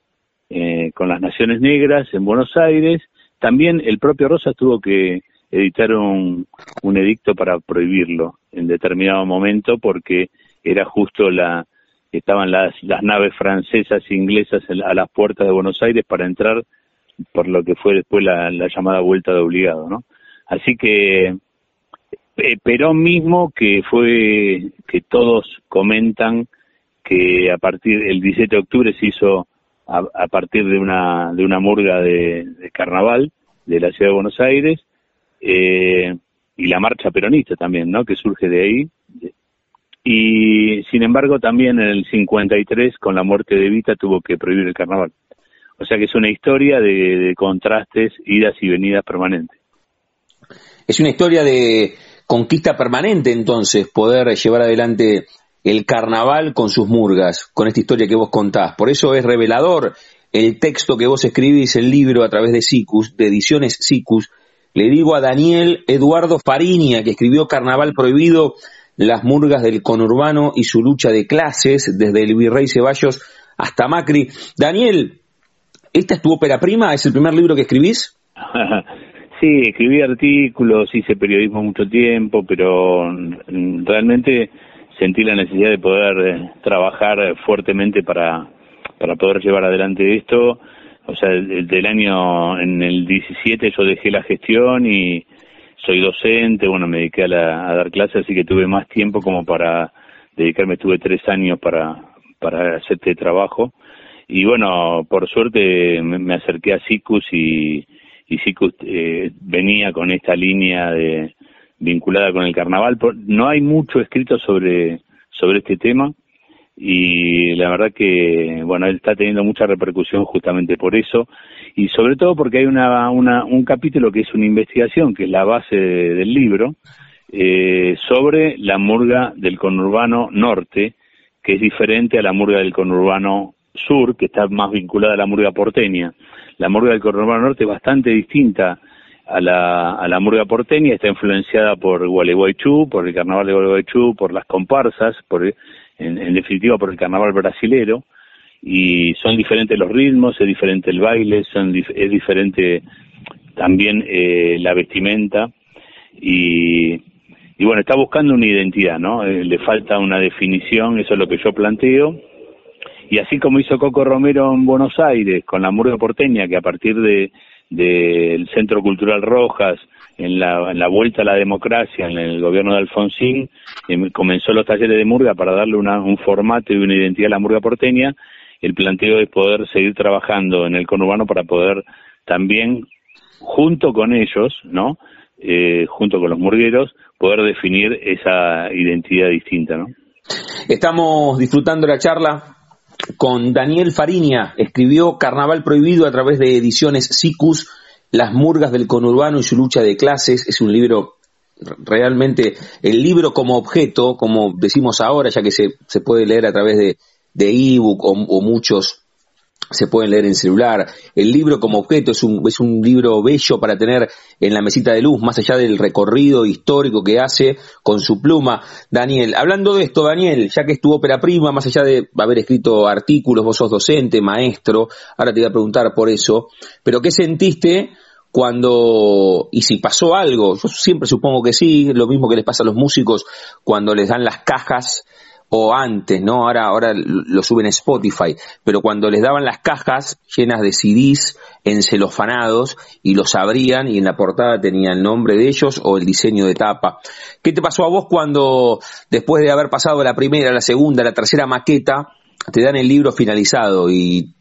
eh, con las Naciones Negras en Buenos Aires, también el propio Rosas tuvo que editar un, un edicto para prohibirlo en determinado momento porque era justo la estaban las, las naves francesas e inglesas a las puertas de Buenos Aires para entrar por lo que fue después la, la llamada vuelta de obligado, ¿no? Así que Perón mismo, que fue, que todos comentan que a partir del 17 de octubre se hizo a, partir de una, de una murga de, carnaval de la ciudad de Buenos Aires, eh, y la marcha peronista también, ¿no? Que surge de ahí. Y sin embargo también en el 53, con la muerte de Evita, tuvo que prohibir el carnaval. O sea que es una historia de, de contrastes, idas y venidas permanentes. Es una historia de, conquista permanente entonces poder llevar adelante el carnaval con sus murgas, con esta historia que vos contás. Por eso es revelador el texto que vos escribís, el libro a través de SICUS, de Ediciones SICUS. Le digo a Daniel Eduardo Fariña, que escribió Carnaval Prohibido, las murgas del conurbano y su lucha de clases, desde el virrey Ceballos hasta Macri. Daniel, ¿esta es tu ópera prima? ¿Es el primer libro que escribís? (laughs) Sí, escribí artículos, hice periodismo mucho tiempo, pero realmente sentí la necesidad de poder eh, trabajar fuertemente para, para poder llevar adelante esto. O sea, del año, en el 17 yo dejé la gestión y soy docente, bueno, me dediqué a, a dar clases, así que tuve más tiempo como para dedicarme, tuve tres años para, para hacer este trabajo. Y bueno, por suerte me, me acerqué a SICUS y y que eh, venía con esta línea de vinculada con el carnaval. No hay mucho escrito sobre, sobre este tema y la verdad que, bueno, él está teniendo mucha repercusión justamente por eso y sobre todo porque hay una, una, un capítulo que es una investigación, que es la base del libro, eh, sobre la murga del conurbano norte, que es diferente a la murga del conurbano sur, que está más vinculada a la murga porteña. La murga del conurbano norte es bastante distinta a la, a la murga porteña, está influenciada por Gualeguaychú, por el carnaval de Gualeguaychú, por las comparsas, por, en, definitiva por el carnaval brasilero, y son diferentes los ritmos, es diferente el baile, son, es diferente también eh, la vestimenta, y, y bueno, está buscando una identidad, ¿no? Eh, le falta una definición, eso es lo que yo planteo, y así como hizo Coco Romero en Buenos Aires con la murga porteña, que a partir de del Centro Cultural Rojas, en la, vuelta a la democracia, en el gobierno de Alfonsín, em, comenzó los talleres de murga para darle una, un formato y una identidad a la murga porteña. El planteo es poder seguir trabajando en el conurbano para poder también, junto con ellos, ¿no? Eh, junto con los murgueros, poder definir esa identidad distinta, ¿no? Estamos disfrutando la charla con Daniel Fariña. Escribió Carnaval Prohibido a través de ediciones Sicus, Las Murgas del Conurbano y su lucha de clases. Es un libro realmente, el libro como objeto, como decimos ahora, ya que se, se puede leer a través de, de ebook o, o muchos se pueden leer en celular. El libro como objeto es un, es un libro bello para tener en la mesita de luz, más allá del recorrido histórico que hace con su pluma. Daniel, hablando de esto, Daniel, ya que es tu ópera prima, más allá de haber escrito artículos, vos sos docente, maestro, ahora te voy a preguntar por eso, pero ¿qué sentiste cuando, y si pasó algo? Yo siempre supongo que sí, lo mismo que les pasa a los músicos cuando les dan las cajas o antes, ¿no? Ahora, ahora lo suben a Spotify, pero cuando les daban las cajas llenas de CDs encelofanados y los abrían y en la portada tenía el nombre de ellos o el diseño de tapa. ¿Qué te pasó a vos cuando después de haber pasado la primera, la segunda, la tercera maqueta, te dan el libro finalizado y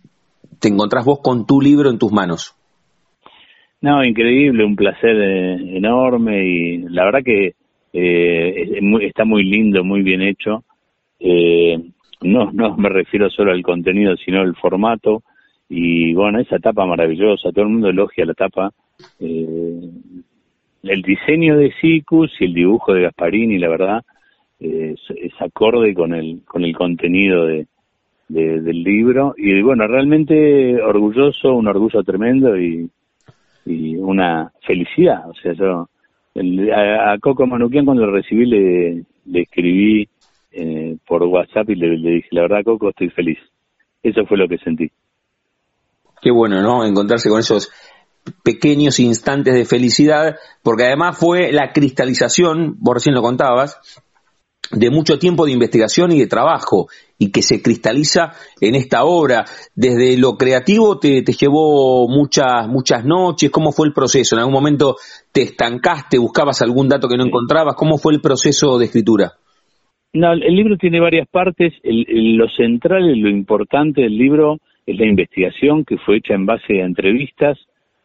te encontrás vos con tu libro en tus manos? No, increíble, un placer eh, enorme y la verdad que eh, está muy lindo, muy bien hecho eh, no, no me refiero solo al contenido, sino al formato. Y bueno, esa tapa maravillosa, todo el mundo elogia la tapa. Eh, el diseño de Sicus y el dibujo de Gasparini, la verdad, eh, es, acorde con el, con el contenido de, del libro. Y bueno, realmente orgulloso, un orgullo tremendo y, una felicidad. O sea, yo a, Coco Manuquian cuando lo recibí le, le escribí eh, por WhatsApp y le, dije, la verdad, Coco, estoy feliz. Eso fue lo que sentí. Qué bueno, ¿no? Encontrarse con esos pequeños instantes de felicidad, porque además fue la cristalización, vos recién lo contabas, de mucho tiempo de investigación y de trabajo, y que se cristaliza en esta obra. Desde lo creativo te, te llevó muchas, muchas noches, ¿cómo fue el proceso? ¿En algún momento te estancaste, buscabas algún dato que no encontrabas? ¿Cómo fue el proceso de escritura? No, el libro tiene varias partes. El, lo central, lo importante del libro es la investigación que fue hecha en base a entrevistas,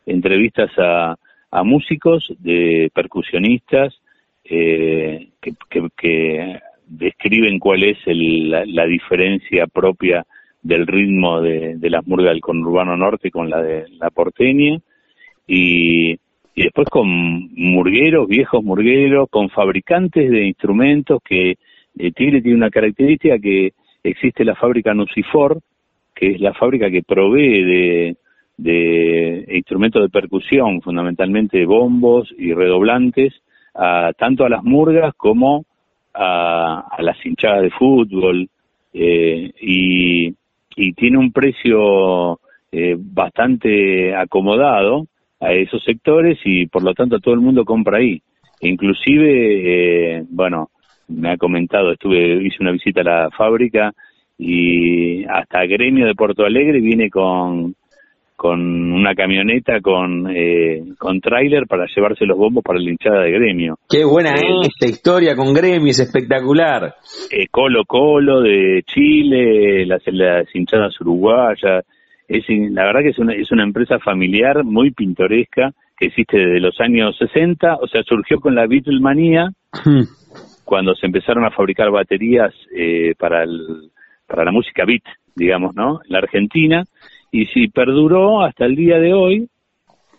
entrevistas a, a músicos, de percusionistas, eh, que, que, describen cuál es la, diferencia propia del ritmo de, de las murgas del conurbano norte con la de la porteña y, y después con murgueros, viejos murgueros, con fabricantes de instrumentos que eh, Tigre tiene una característica que existe la fábrica Nucifor, que es la fábrica que provee de, de instrumentos de percusión, fundamentalmente bombos y redoblantes, a, tanto a las murgas como a, las hinchadas de fútbol, eh, y, y, tiene un precio eh, bastante acomodado a esos sectores y por lo tanto todo el mundo compra ahí. Inclusive, eh, bueno, me ha comentado, estuve, hice una visita a la fábrica y hasta Gremio de Porto Alegre viene con, con una camioneta con eh, con tráiler para llevarse los bombos para la hinchada de Gremio. Qué buena eh, esta historia con Gremio, es espectacular. Eh, Colo Colo de Chile, las, las hinchadas uruguayas. Es, la verdad que es una, es una empresa familiar muy pintoresca que existe desde los años 60, o sea, surgió con la Beatlemanía. Cuando se empezaron a fabricar baterías eh, para, el, para la música beat, digamos, ¿no? En la Argentina, y si perduró hasta el día de hoy,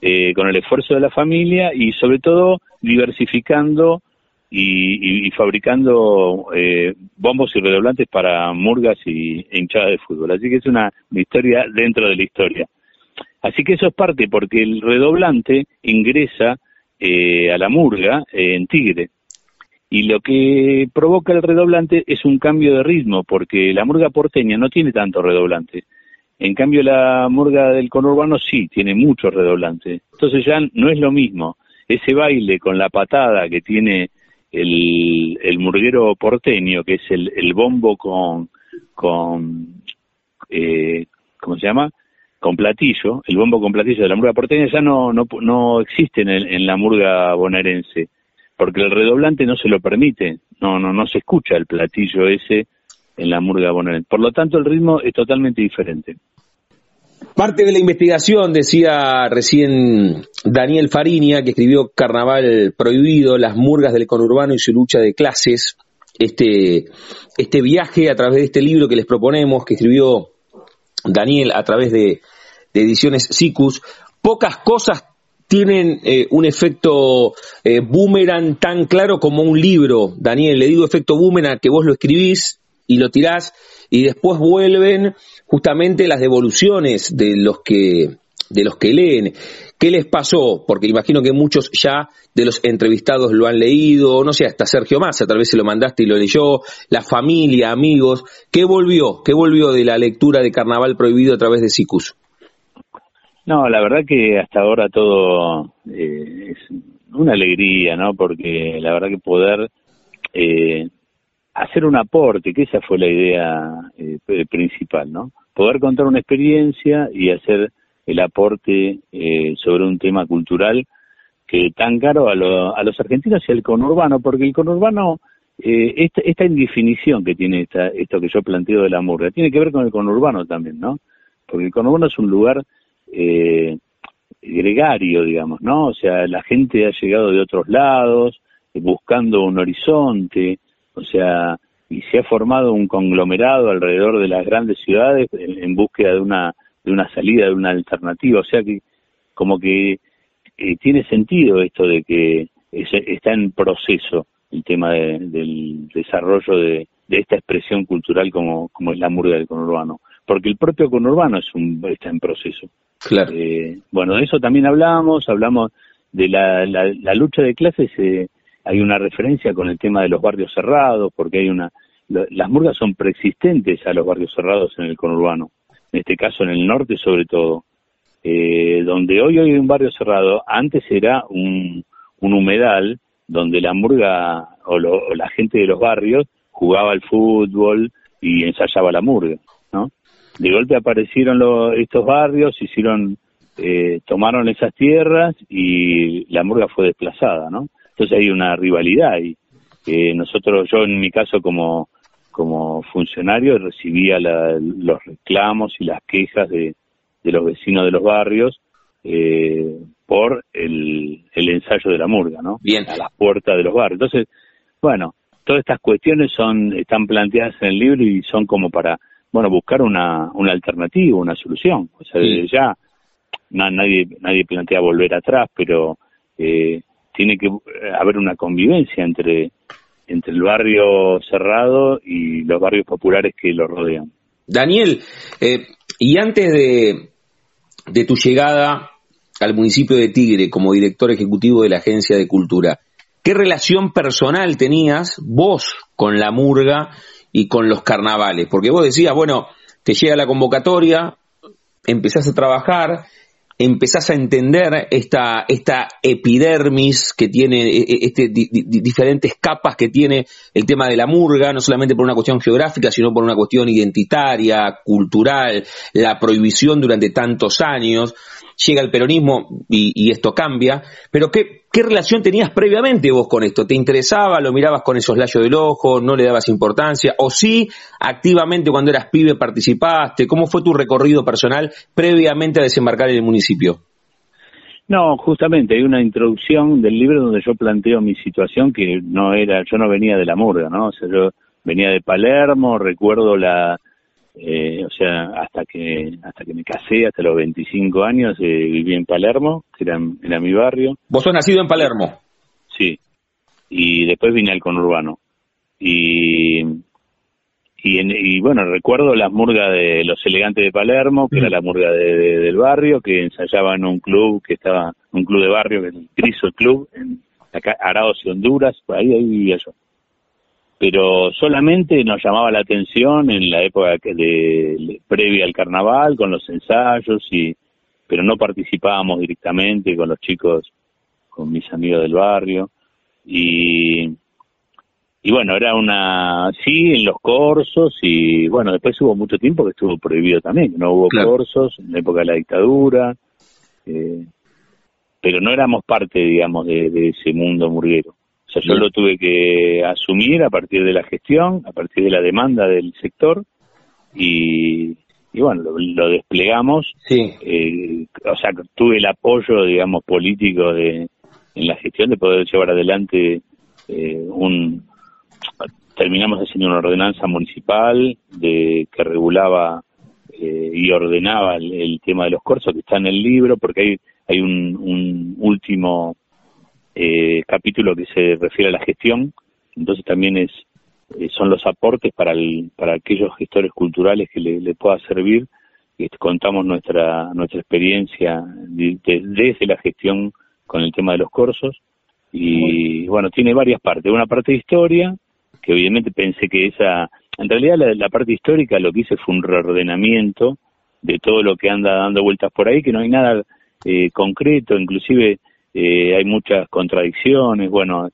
eh, con el esfuerzo de la familia y sobre todo diversificando y, y, fabricando eh, bombos y redoblantes para murgas y hinchadas de fútbol. Así que es una, una, historia dentro de la historia. Así que eso es parte, porque el redoblante ingresa eh, a la murga en Tigre y lo que provoca el redoblante es un cambio de ritmo, porque la murga porteña no tiene tanto redoblante. En cambio, la murga del conurbano sí, tiene mucho redoblante. Entonces ya no es lo mismo. Ese baile con la patada que tiene el, el murguero porteño, que es el, el bombo con, con eh, ¿cómo se llama? Con platillo, el bombo con platillo de la murga porteña ya no, no, no existe en, en la murga bonaerense porque el redoblante no se lo permite, no, no, no se escucha el platillo ese en la murga bonaerense. Por lo tanto, el ritmo es totalmente diferente. Parte de la investigación, decía recién Daniel Farinia, que escribió Carnaval Prohibido, las murgas del conurbano y su lucha de clases, este, este viaje a través de este libro que les proponemos, que escribió Daniel, a través de, ediciones SICUS, pocas cosas tienen eh, un efecto eh, boomerang tan claro como un libro. Daniel, le digo efecto boomerang que vos lo escribís y lo tirás y después vuelven justamente las devoluciones de los que de los que leen. ¿Qué les pasó? Porque imagino que muchos ya de los entrevistados lo han leído, no sé, hasta Sergio Massa, tal vez se lo mandaste y lo leyó, la familia, amigos. ¿Qué volvió? ¿Qué volvió de la lectura de Carnaval Prohibido a través de SICUS? No, la verdad que hasta ahora todo eh, es una alegría, ¿no? Porque la verdad que poder eh, hacer un aporte, que esa fue la idea eh, principal, ¿no? Poder contar una experiencia y hacer el aporte eh, sobre un tema cultural que tan caro a, a los argentinos y al conurbano, porque el conurbano, eh, esta, esta indefinición que tiene esta, esto que yo planteo de la murga, tiene que ver con el conurbano también, ¿no? Porque el conurbano es un lugar eh, gregario, digamos, ¿no? O sea, la gente ha llegado de otros lados, buscando un horizonte, o sea, y se ha formado un conglomerado alrededor de las grandes ciudades en, búsqueda de una de una salida, de una alternativa, o sea que como que eh, tiene sentido esto de que está en proceso el tema del desarrollo de, esta expresión cultural como, como es la murga del conurbano, porque el propio conurbano es un, está en proceso. Claro. Eh, bueno, de eso también hablamos, hablamos de la, la, lucha de clases, eh, hay una referencia con el tema de los barrios cerrados, porque hay una las murgas son preexistentes a los barrios cerrados en el conurbano, en este caso en el norte sobre todo, eh, donde hoy hay un barrio cerrado, antes era un, un humedal donde la murga o, la gente de los barrios jugaba al fútbol y ensayaba la murga. De golpe aparecieron estos barrios, hicieron, eh, tomaron esas tierras y la murga fue desplazada, ¿no? Entonces hay una rivalidad y eh, nosotros, yo en mi caso como, como funcionario recibía los reclamos y las quejas de, los vecinos de los barrios eh, por el, ensayo de la murga, ¿no? Bien. A las puertas de los barrios. Entonces, bueno, todas estas cuestiones son están planteadas en el libro y son como para, bueno, buscar una, una alternativa, una solución. O sea, desde ya nadie nadie plantea volver atrás, pero eh, tiene que haber una convivencia entre, entre el barrio cerrado y los barrios populares que lo rodean. Daniel, eh, y antes de, de tu llegada al municipio de Tigre como director ejecutivo de la Agencia de Cultura, ¿qué relación personal tenías vos con la murga y con los carnavales? Porque vos decías, bueno, te llega la convocatoria, empezás a trabajar, empezás a entender esta, esta epidermis que tiene, e, e, este, diferentes capas que tiene el tema de la murga, no solamente por una cuestión geográfica, sino por una cuestión identitaria, cultural, la prohibición durante tantos años llega el peronismo y, esto cambia, pero ¿qué, ¿qué, relación tenías previamente vos con esto? ¿Te interesaba? ¿Lo mirabas con esos layos del ojo? ¿No le dabas importancia? ¿O sí, activamente cuando eras pibe participaste? ¿Cómo fue tu recorrido personal previamente a desembarcar en el municipio? No, justamente hay una introducción del libro donde yo planteo mi situación que no era, yo no venía de la murga, ¿no? O sea, yo venía de Palermo, recuerdo la, eh, o sea, hasta que hasta que me casé, hasta los 25 años, eh, viví en Palermo, que era, era mi barrio. ¿Vos sos nacido en Palermo? Sí. Y después vine al conurbano. Y, y, y bueno, recuerdo las murgas de los elegantes de Palermo, que era la murga de, del barrio, que ensayaba en un club que estaba, un club de barrio, que es el Criso Club, en acá, Arados y Honduras, ahí, ahí vivía yo pero solamente nos llamaba la atención en la época de, previa al carnaval con los ensayos y pero no participábamos directamente con los chicos con mis amigos del barrio. Y y bueno era una sí en los corsos y bueno después hubo mucho tiempo que estuvo prohibido también no hubo corsos en la época de la dictadura eh, pero no éramos parte digamos de ese mundo murguero yo lo tuve que asumir a partir de la gestión, a partir de la demanda del sector y, bueno, lo, desplegamos. Sí. Eh, o sea, tuve el apoyo, digamos, político de en la gestión de poder llevar adelante eh, un terminamos haciendo una ordenanza municipal de que regulaba eh, y ordenaba el, tema de los cursos que está en el libro, porque hay, hay un, un último eh, capítulo que se refiere a la gestión, entonces también es eh, son los aportes para, el, para aquellos gestores culturales que le, pueda servir. Este, contamos nuestra, nuestra experiencia desde la gestión con el tema de los cursos y bueno, tiene varias partes. Una parte de historia, que obviamente pensé que esa, en realidad la, parte histórica lo que hice fue un reordenamiento de todo lo que anda dando vueltas por ahí, que no hay nada eh, concreto, inclusive eh, hay muchas contradicciones, bueno,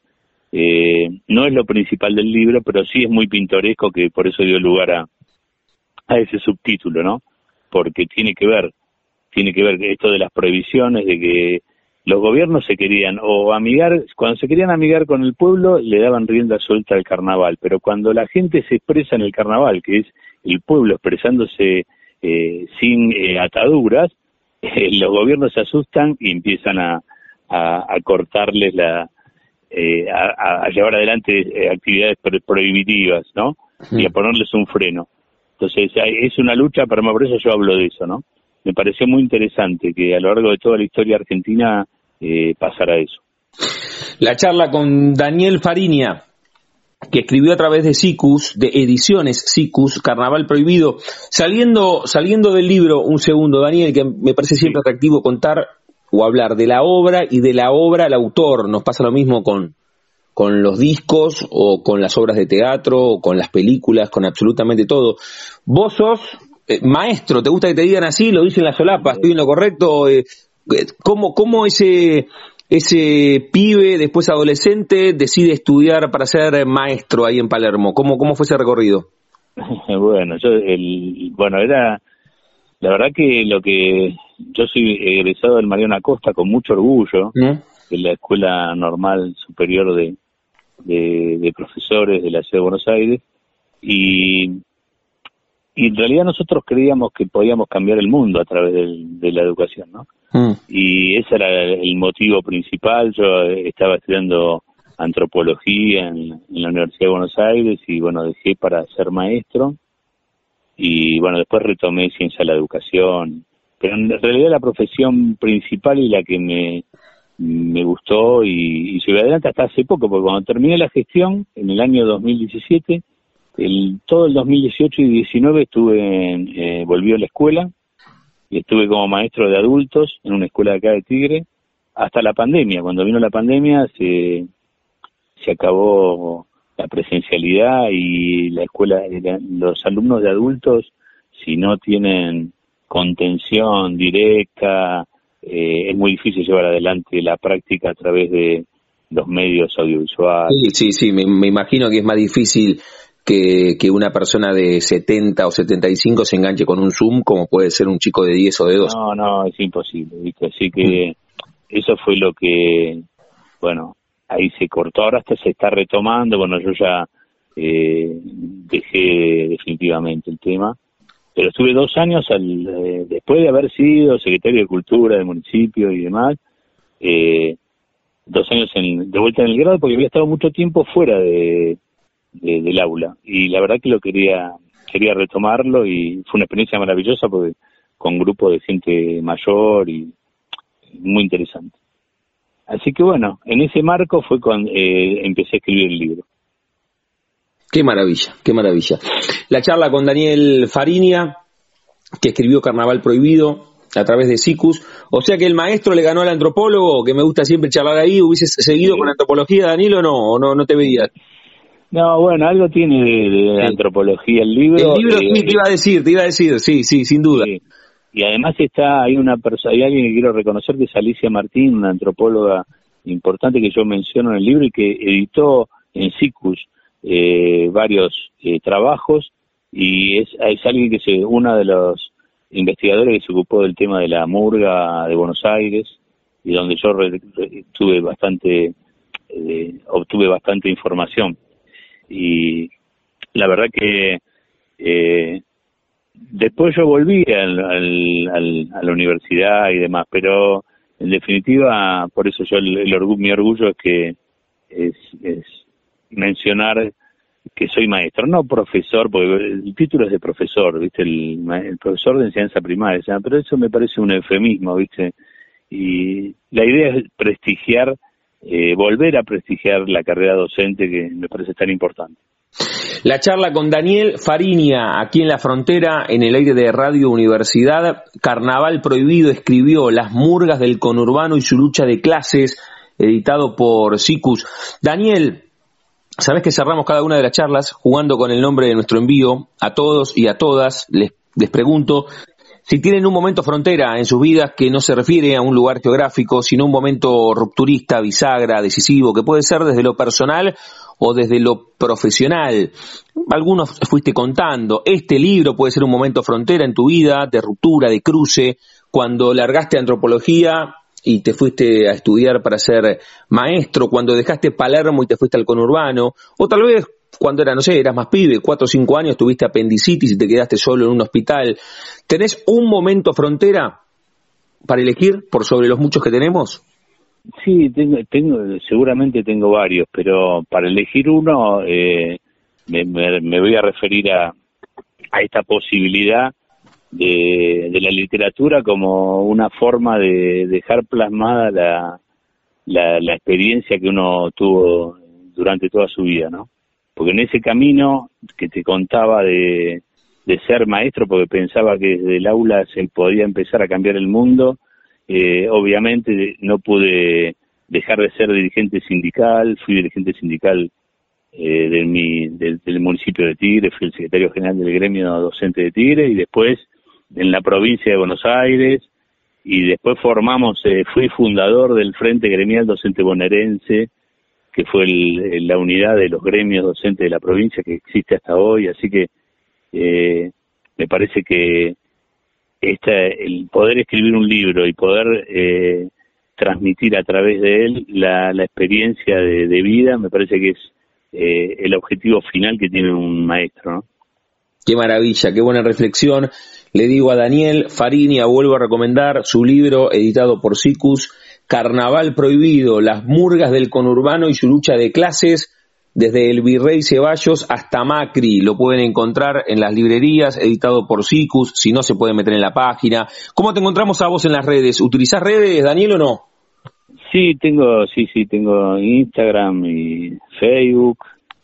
eh, no es lo principal del libro, pero sí es muy pintoresco que por eso dio lugar a, a ese subtítulo, ¿no? Porque tiene que ver, tiene que ver esto de las prohibiciones, de que los gobiernos se querían o amigar, cuando se querían amigar con el pueblo, le daban rienda suelta al carnaval, pero cuando la gente se expresa en el carnaval, que es el pueblo expresándose eh, sin eh, ataduras, (laughs) los gobiernos se asustan y empiezan a, a cortarles la, eh, a, llevar adelante eh, actividades prohibitivas, ¿no? Y a ponerles un freno. Entonces, es una lucha, pero por eso yo hablo de eso, ¿no? Me pareció muy interesante que a lo largo de toda la historia argentina eh, pasara eso. La charla con Daniel Fariña, que escribió a través de SICUS, de Ediciones SICUS, Carnaval Prohibido. Saliendo, saliendo del libro, un segundo, Daniel, que me parece siempre atractivo contar o hablar de la obra y de la obra al autor. Nos pasa lo mismo con, con los discos o con las obras de teatro o con las películas, con absolutamente todo. Vos sos eh, maestro, ¿te gusta que te digan así? Lo dicen las solapas, ¿estoy en lo correcto? Eh, eh, ¿cómo, ¿Cómo ese, ese pibe, después adolescente, decide estudiar para ser maestro ahí en Palermo? ¿Cómo, cómo fue ese recorrido? (laughs) bueno, yo, el, bueno, era, la verdad que lo que yo soy egresado del Mariano Acosta con mucho orgullo, de la Escuela Normal Superior de, de, Profesores de la Ciudad de Buenos Aires, y, y en realidad nosotros creíamos que podíamos cambiar el mundo a través de la educación, ¿no? Mm. Y ese era el motivo principal. Yo estaba estudiando antropología en, en, la Universidad de Buenos Aires y bueno, dejé para ser maestro y bueno, después retomé ciencia la educación pero en realidad la profesión principal y la que me, me gustó y, y llevé adelante hasta hace poco, porque cuando terminé la gestión, en el año 2017, el, todo el 2018 y 19 estuve en, eh, volví a la escuela y estuve como maestro de adultos en una escuela de acá de Tigre hasta la pandemia. Cuando vino la pandemia se, se acabó la presencialidad y la escuela, los alumnos de adultos, si no tienen contención directa, eh, es muy difícil llevar adelante la práctica a través de los medios audiovisuales. Sí, sí, sí, me, imagino que es más difícil que, que, una persona de 70 o 75 se enganche con un Zoom como puede ser un chico de 10 o de 12. No, no, es imposible, ¿viste? Así que eso fue lo que, bueno, ahí se cortó, ahora hasta se está retomando, bueno, yo ya eh, dejé definitivamente el tema. Pero estuve dos años al, eh, después de haber sido secretario de Cultura del municipio y demás, eh, dos años de vuelta en el grado porque había estado mucho tiempo fuera de, del aula. Y la verdad que lo quería quería retomarlo y fue una experiencia maravillosa porque con grupo de gente mayor y muy interesante. Así que bueno, en ese marco fue cuando eh, empecé a escribir el libro. Qué maravilla, qué maravilla. La charla con Daniel Farinia, que escribió Carnaval Prohibido a través de SICUS. O sea que el maestro le ganó al antropólogo, que me gusta siempre charlar ahí. ¿Hubieses seguido con antropología, Daniel, o no? ¿O no, no te veías? No, bueno, algo tiene de, antropología el libro. El libro eh, te iba a decir, te iba a decir, sí, sí, sin duda. Y además está, hay una persona, hay alguien que quiero reconocer que es Alicia Martín, una antropóloga importante que yo menciono en el libro y que editó en SICUS eh, varios eh, trabajos y es, es alguien que se, una de los investigadores que se ocupó del tema de la murga de Buenos Aires y donde yo tuve bastante, eh, obtuve bastante información. Y la verdad que eh, después yo volví al, al, a la universidad y demás, pero en definitiva, por eso yo el, mi orgullo es que es, es mencionar que soy maestro, no profesor, porque el título es de profesor, ¿viste? El, el profesor de enseñanza primaria, pero eso me parece un eufemismo, ¿viste? Y la idea es prestigiar, eh, volver a prestigiar la carrera docente que me parece tan importante. La charla con Daniel Farinia, aquí en la frontera, en el aire de Radio Universidad. Carnaval Prohibido escribió Las Murgas del Conurbano y su lucha de clases, editado por Sicus. Daniel, sabes que cerramos cada una de las charlas jugando con el nombre de nuestro envío. A todos y a todas les, les pregunto si tienen un momento frontera en sus vidas que no se refiere a un lugar geográfico, sino un momento rupturista, bisagra, decisivo, que puede ser desde lo personal o desde lo profesional. Algunos fuiste contando, este libro puede ser un momento frontera en tu vida, de ruptura, de cruce, cuando largaste antropología y te fuiste a estudiar para ser maestro, cuando dejaste Palermo y te fuiste al conurbano, o tal vez cuando era, no sé, eras más pibe, cuatro o cinco años, tuviste apendicitis y te quedaste solo en un hospital. ¿Tenés un momento frontera para elegir por sobre los muchos que tenemos? Sí, tengo, tengo, seguramente tengo varios, pero para elegir uno eh, me, voy a referir a, a esta posibilidad de, de, la literatura como una forma de dejar plasmada la, la, la, experiencia que uno tuvo durante toda su vida, ¿no? Porque en ese camino que te contaba de, de ser maestro, porque pensaba que desde el aula se podía empezar a cambiar el mundo, eh, obviamente no pude dejar de ser dirigente sindical, fui dirigente sindical eh, del, mi, del, municipio de Tigre, fui el secretario general del gremio docente de Tigre y después en la provincia de Buenos Aires y después formamos, eh, fui fundador del Frente Gremial Docente Bonaerense, que fue la unidad de los gremios docentes de la provincia que existe hasta hoy, así que eh, me parece que el poder escribir un libro y poder eh, transmitir a través de él la, experiencia de, vida, me parece que es eh, el objetivo final que tiene un maestro. Qué maravilla, qué buena reflexión. Le digo a Daniel Farinia, vuelvo a recomendar su libro editado por Sicus, Carnaval Prohibido, las murgas del conurbano y su lucha de clases desde el Virrey Ceballos hasta Macri. Lo pueden encontrar en las librerías, editado por Sicus, si no se puede meter en la página. ¿Cómo te encontramos a vos en las redes? ¿Utilizás redes, Daniel, o no? Sí, tengo, sí, sí, tengo Instagram y Facebook,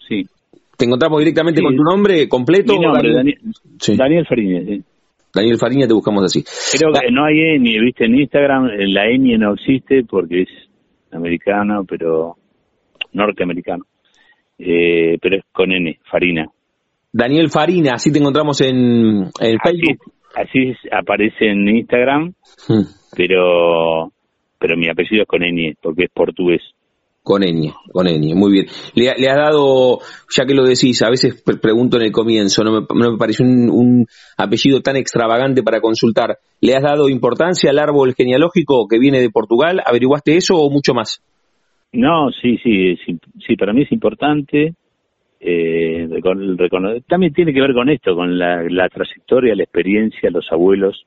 sí. ¿Te encontramos directamente con tu nombre completo? Daniel, Daniel, sí. Daniel Fariña te buscamos así. Creo que no hay Eni, viste, en Instagram la Eni no existe porque es americano, pero norteamericano. Eh, pero es con N, Farina. Daniel Farina, así te encontramos en, Facebook. Así, aparece en Instagram, hmm. pero pero mi apellido es con N porque es portugués. Con Ñ, con Ñ, muy bien. Le, has dado, ya que lo decís, a veces pregunto en el comienzo, no me, no me pareció un, apellido tan extravagante para consultar. ¿Le has dado importancia al árbol genealógico que viene de Portugal? ¿Averiguaste eso o mucho más? No, sí, sí, sí, para mí es importante. Eh, también tiene que ver con esto, con la, trayectoria, la experiencia, los abuelos,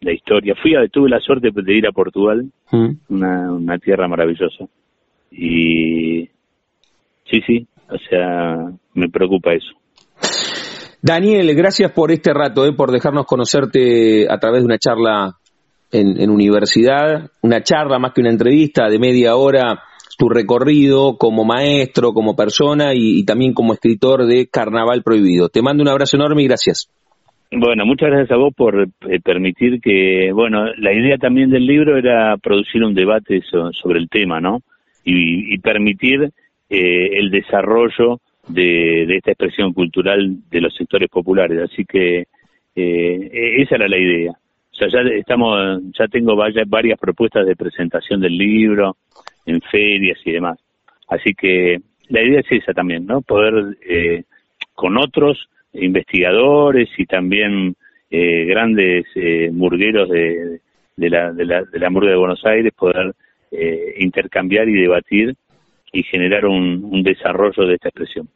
la historia. Fui a, tuve la suerte de ir a Portugal, mm. una, una tierra maravillosa y sí, sí, o sea, me preocupa eso. Daniel, gracias por este rato, eh, por dejarnos conocerte a través de una charla en, universidad, una charla más que una entrevista de media hora, tu recorrido como maestro, como persona y, también como escritor de Carnaval Prohibido. Te mando un abrazo enorme y gracias. Bueno, muchas gracias a vos por eh, permitir que, bueno, la idea también del libro era producir un debate sobre el tema, ¿no? y, permitir eh, el desarrollo de, esta expresión cultural de los sectores populares. Así que eh, esa era la idea. O sea, ya estamos, ya tengo varias propuestas de presentación del libro en ferias y demás. Así que la idea es esa también, ¿no? Poder eh, con otros investigadores y también grandes murgueros de, de, la, de, la, de la murga de Buenos Aires poder eh, intercambiar y debatir y generar un, desarrollo de esta expresión.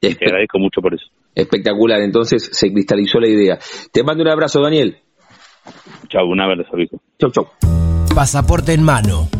Te agradezco mucho por eso. Espectacular, entonces se cristalizó la idea. Te mando un abrazo, Daniel. Chau, un abrazo, hijo. Chau, chau. Pasaporte en mano.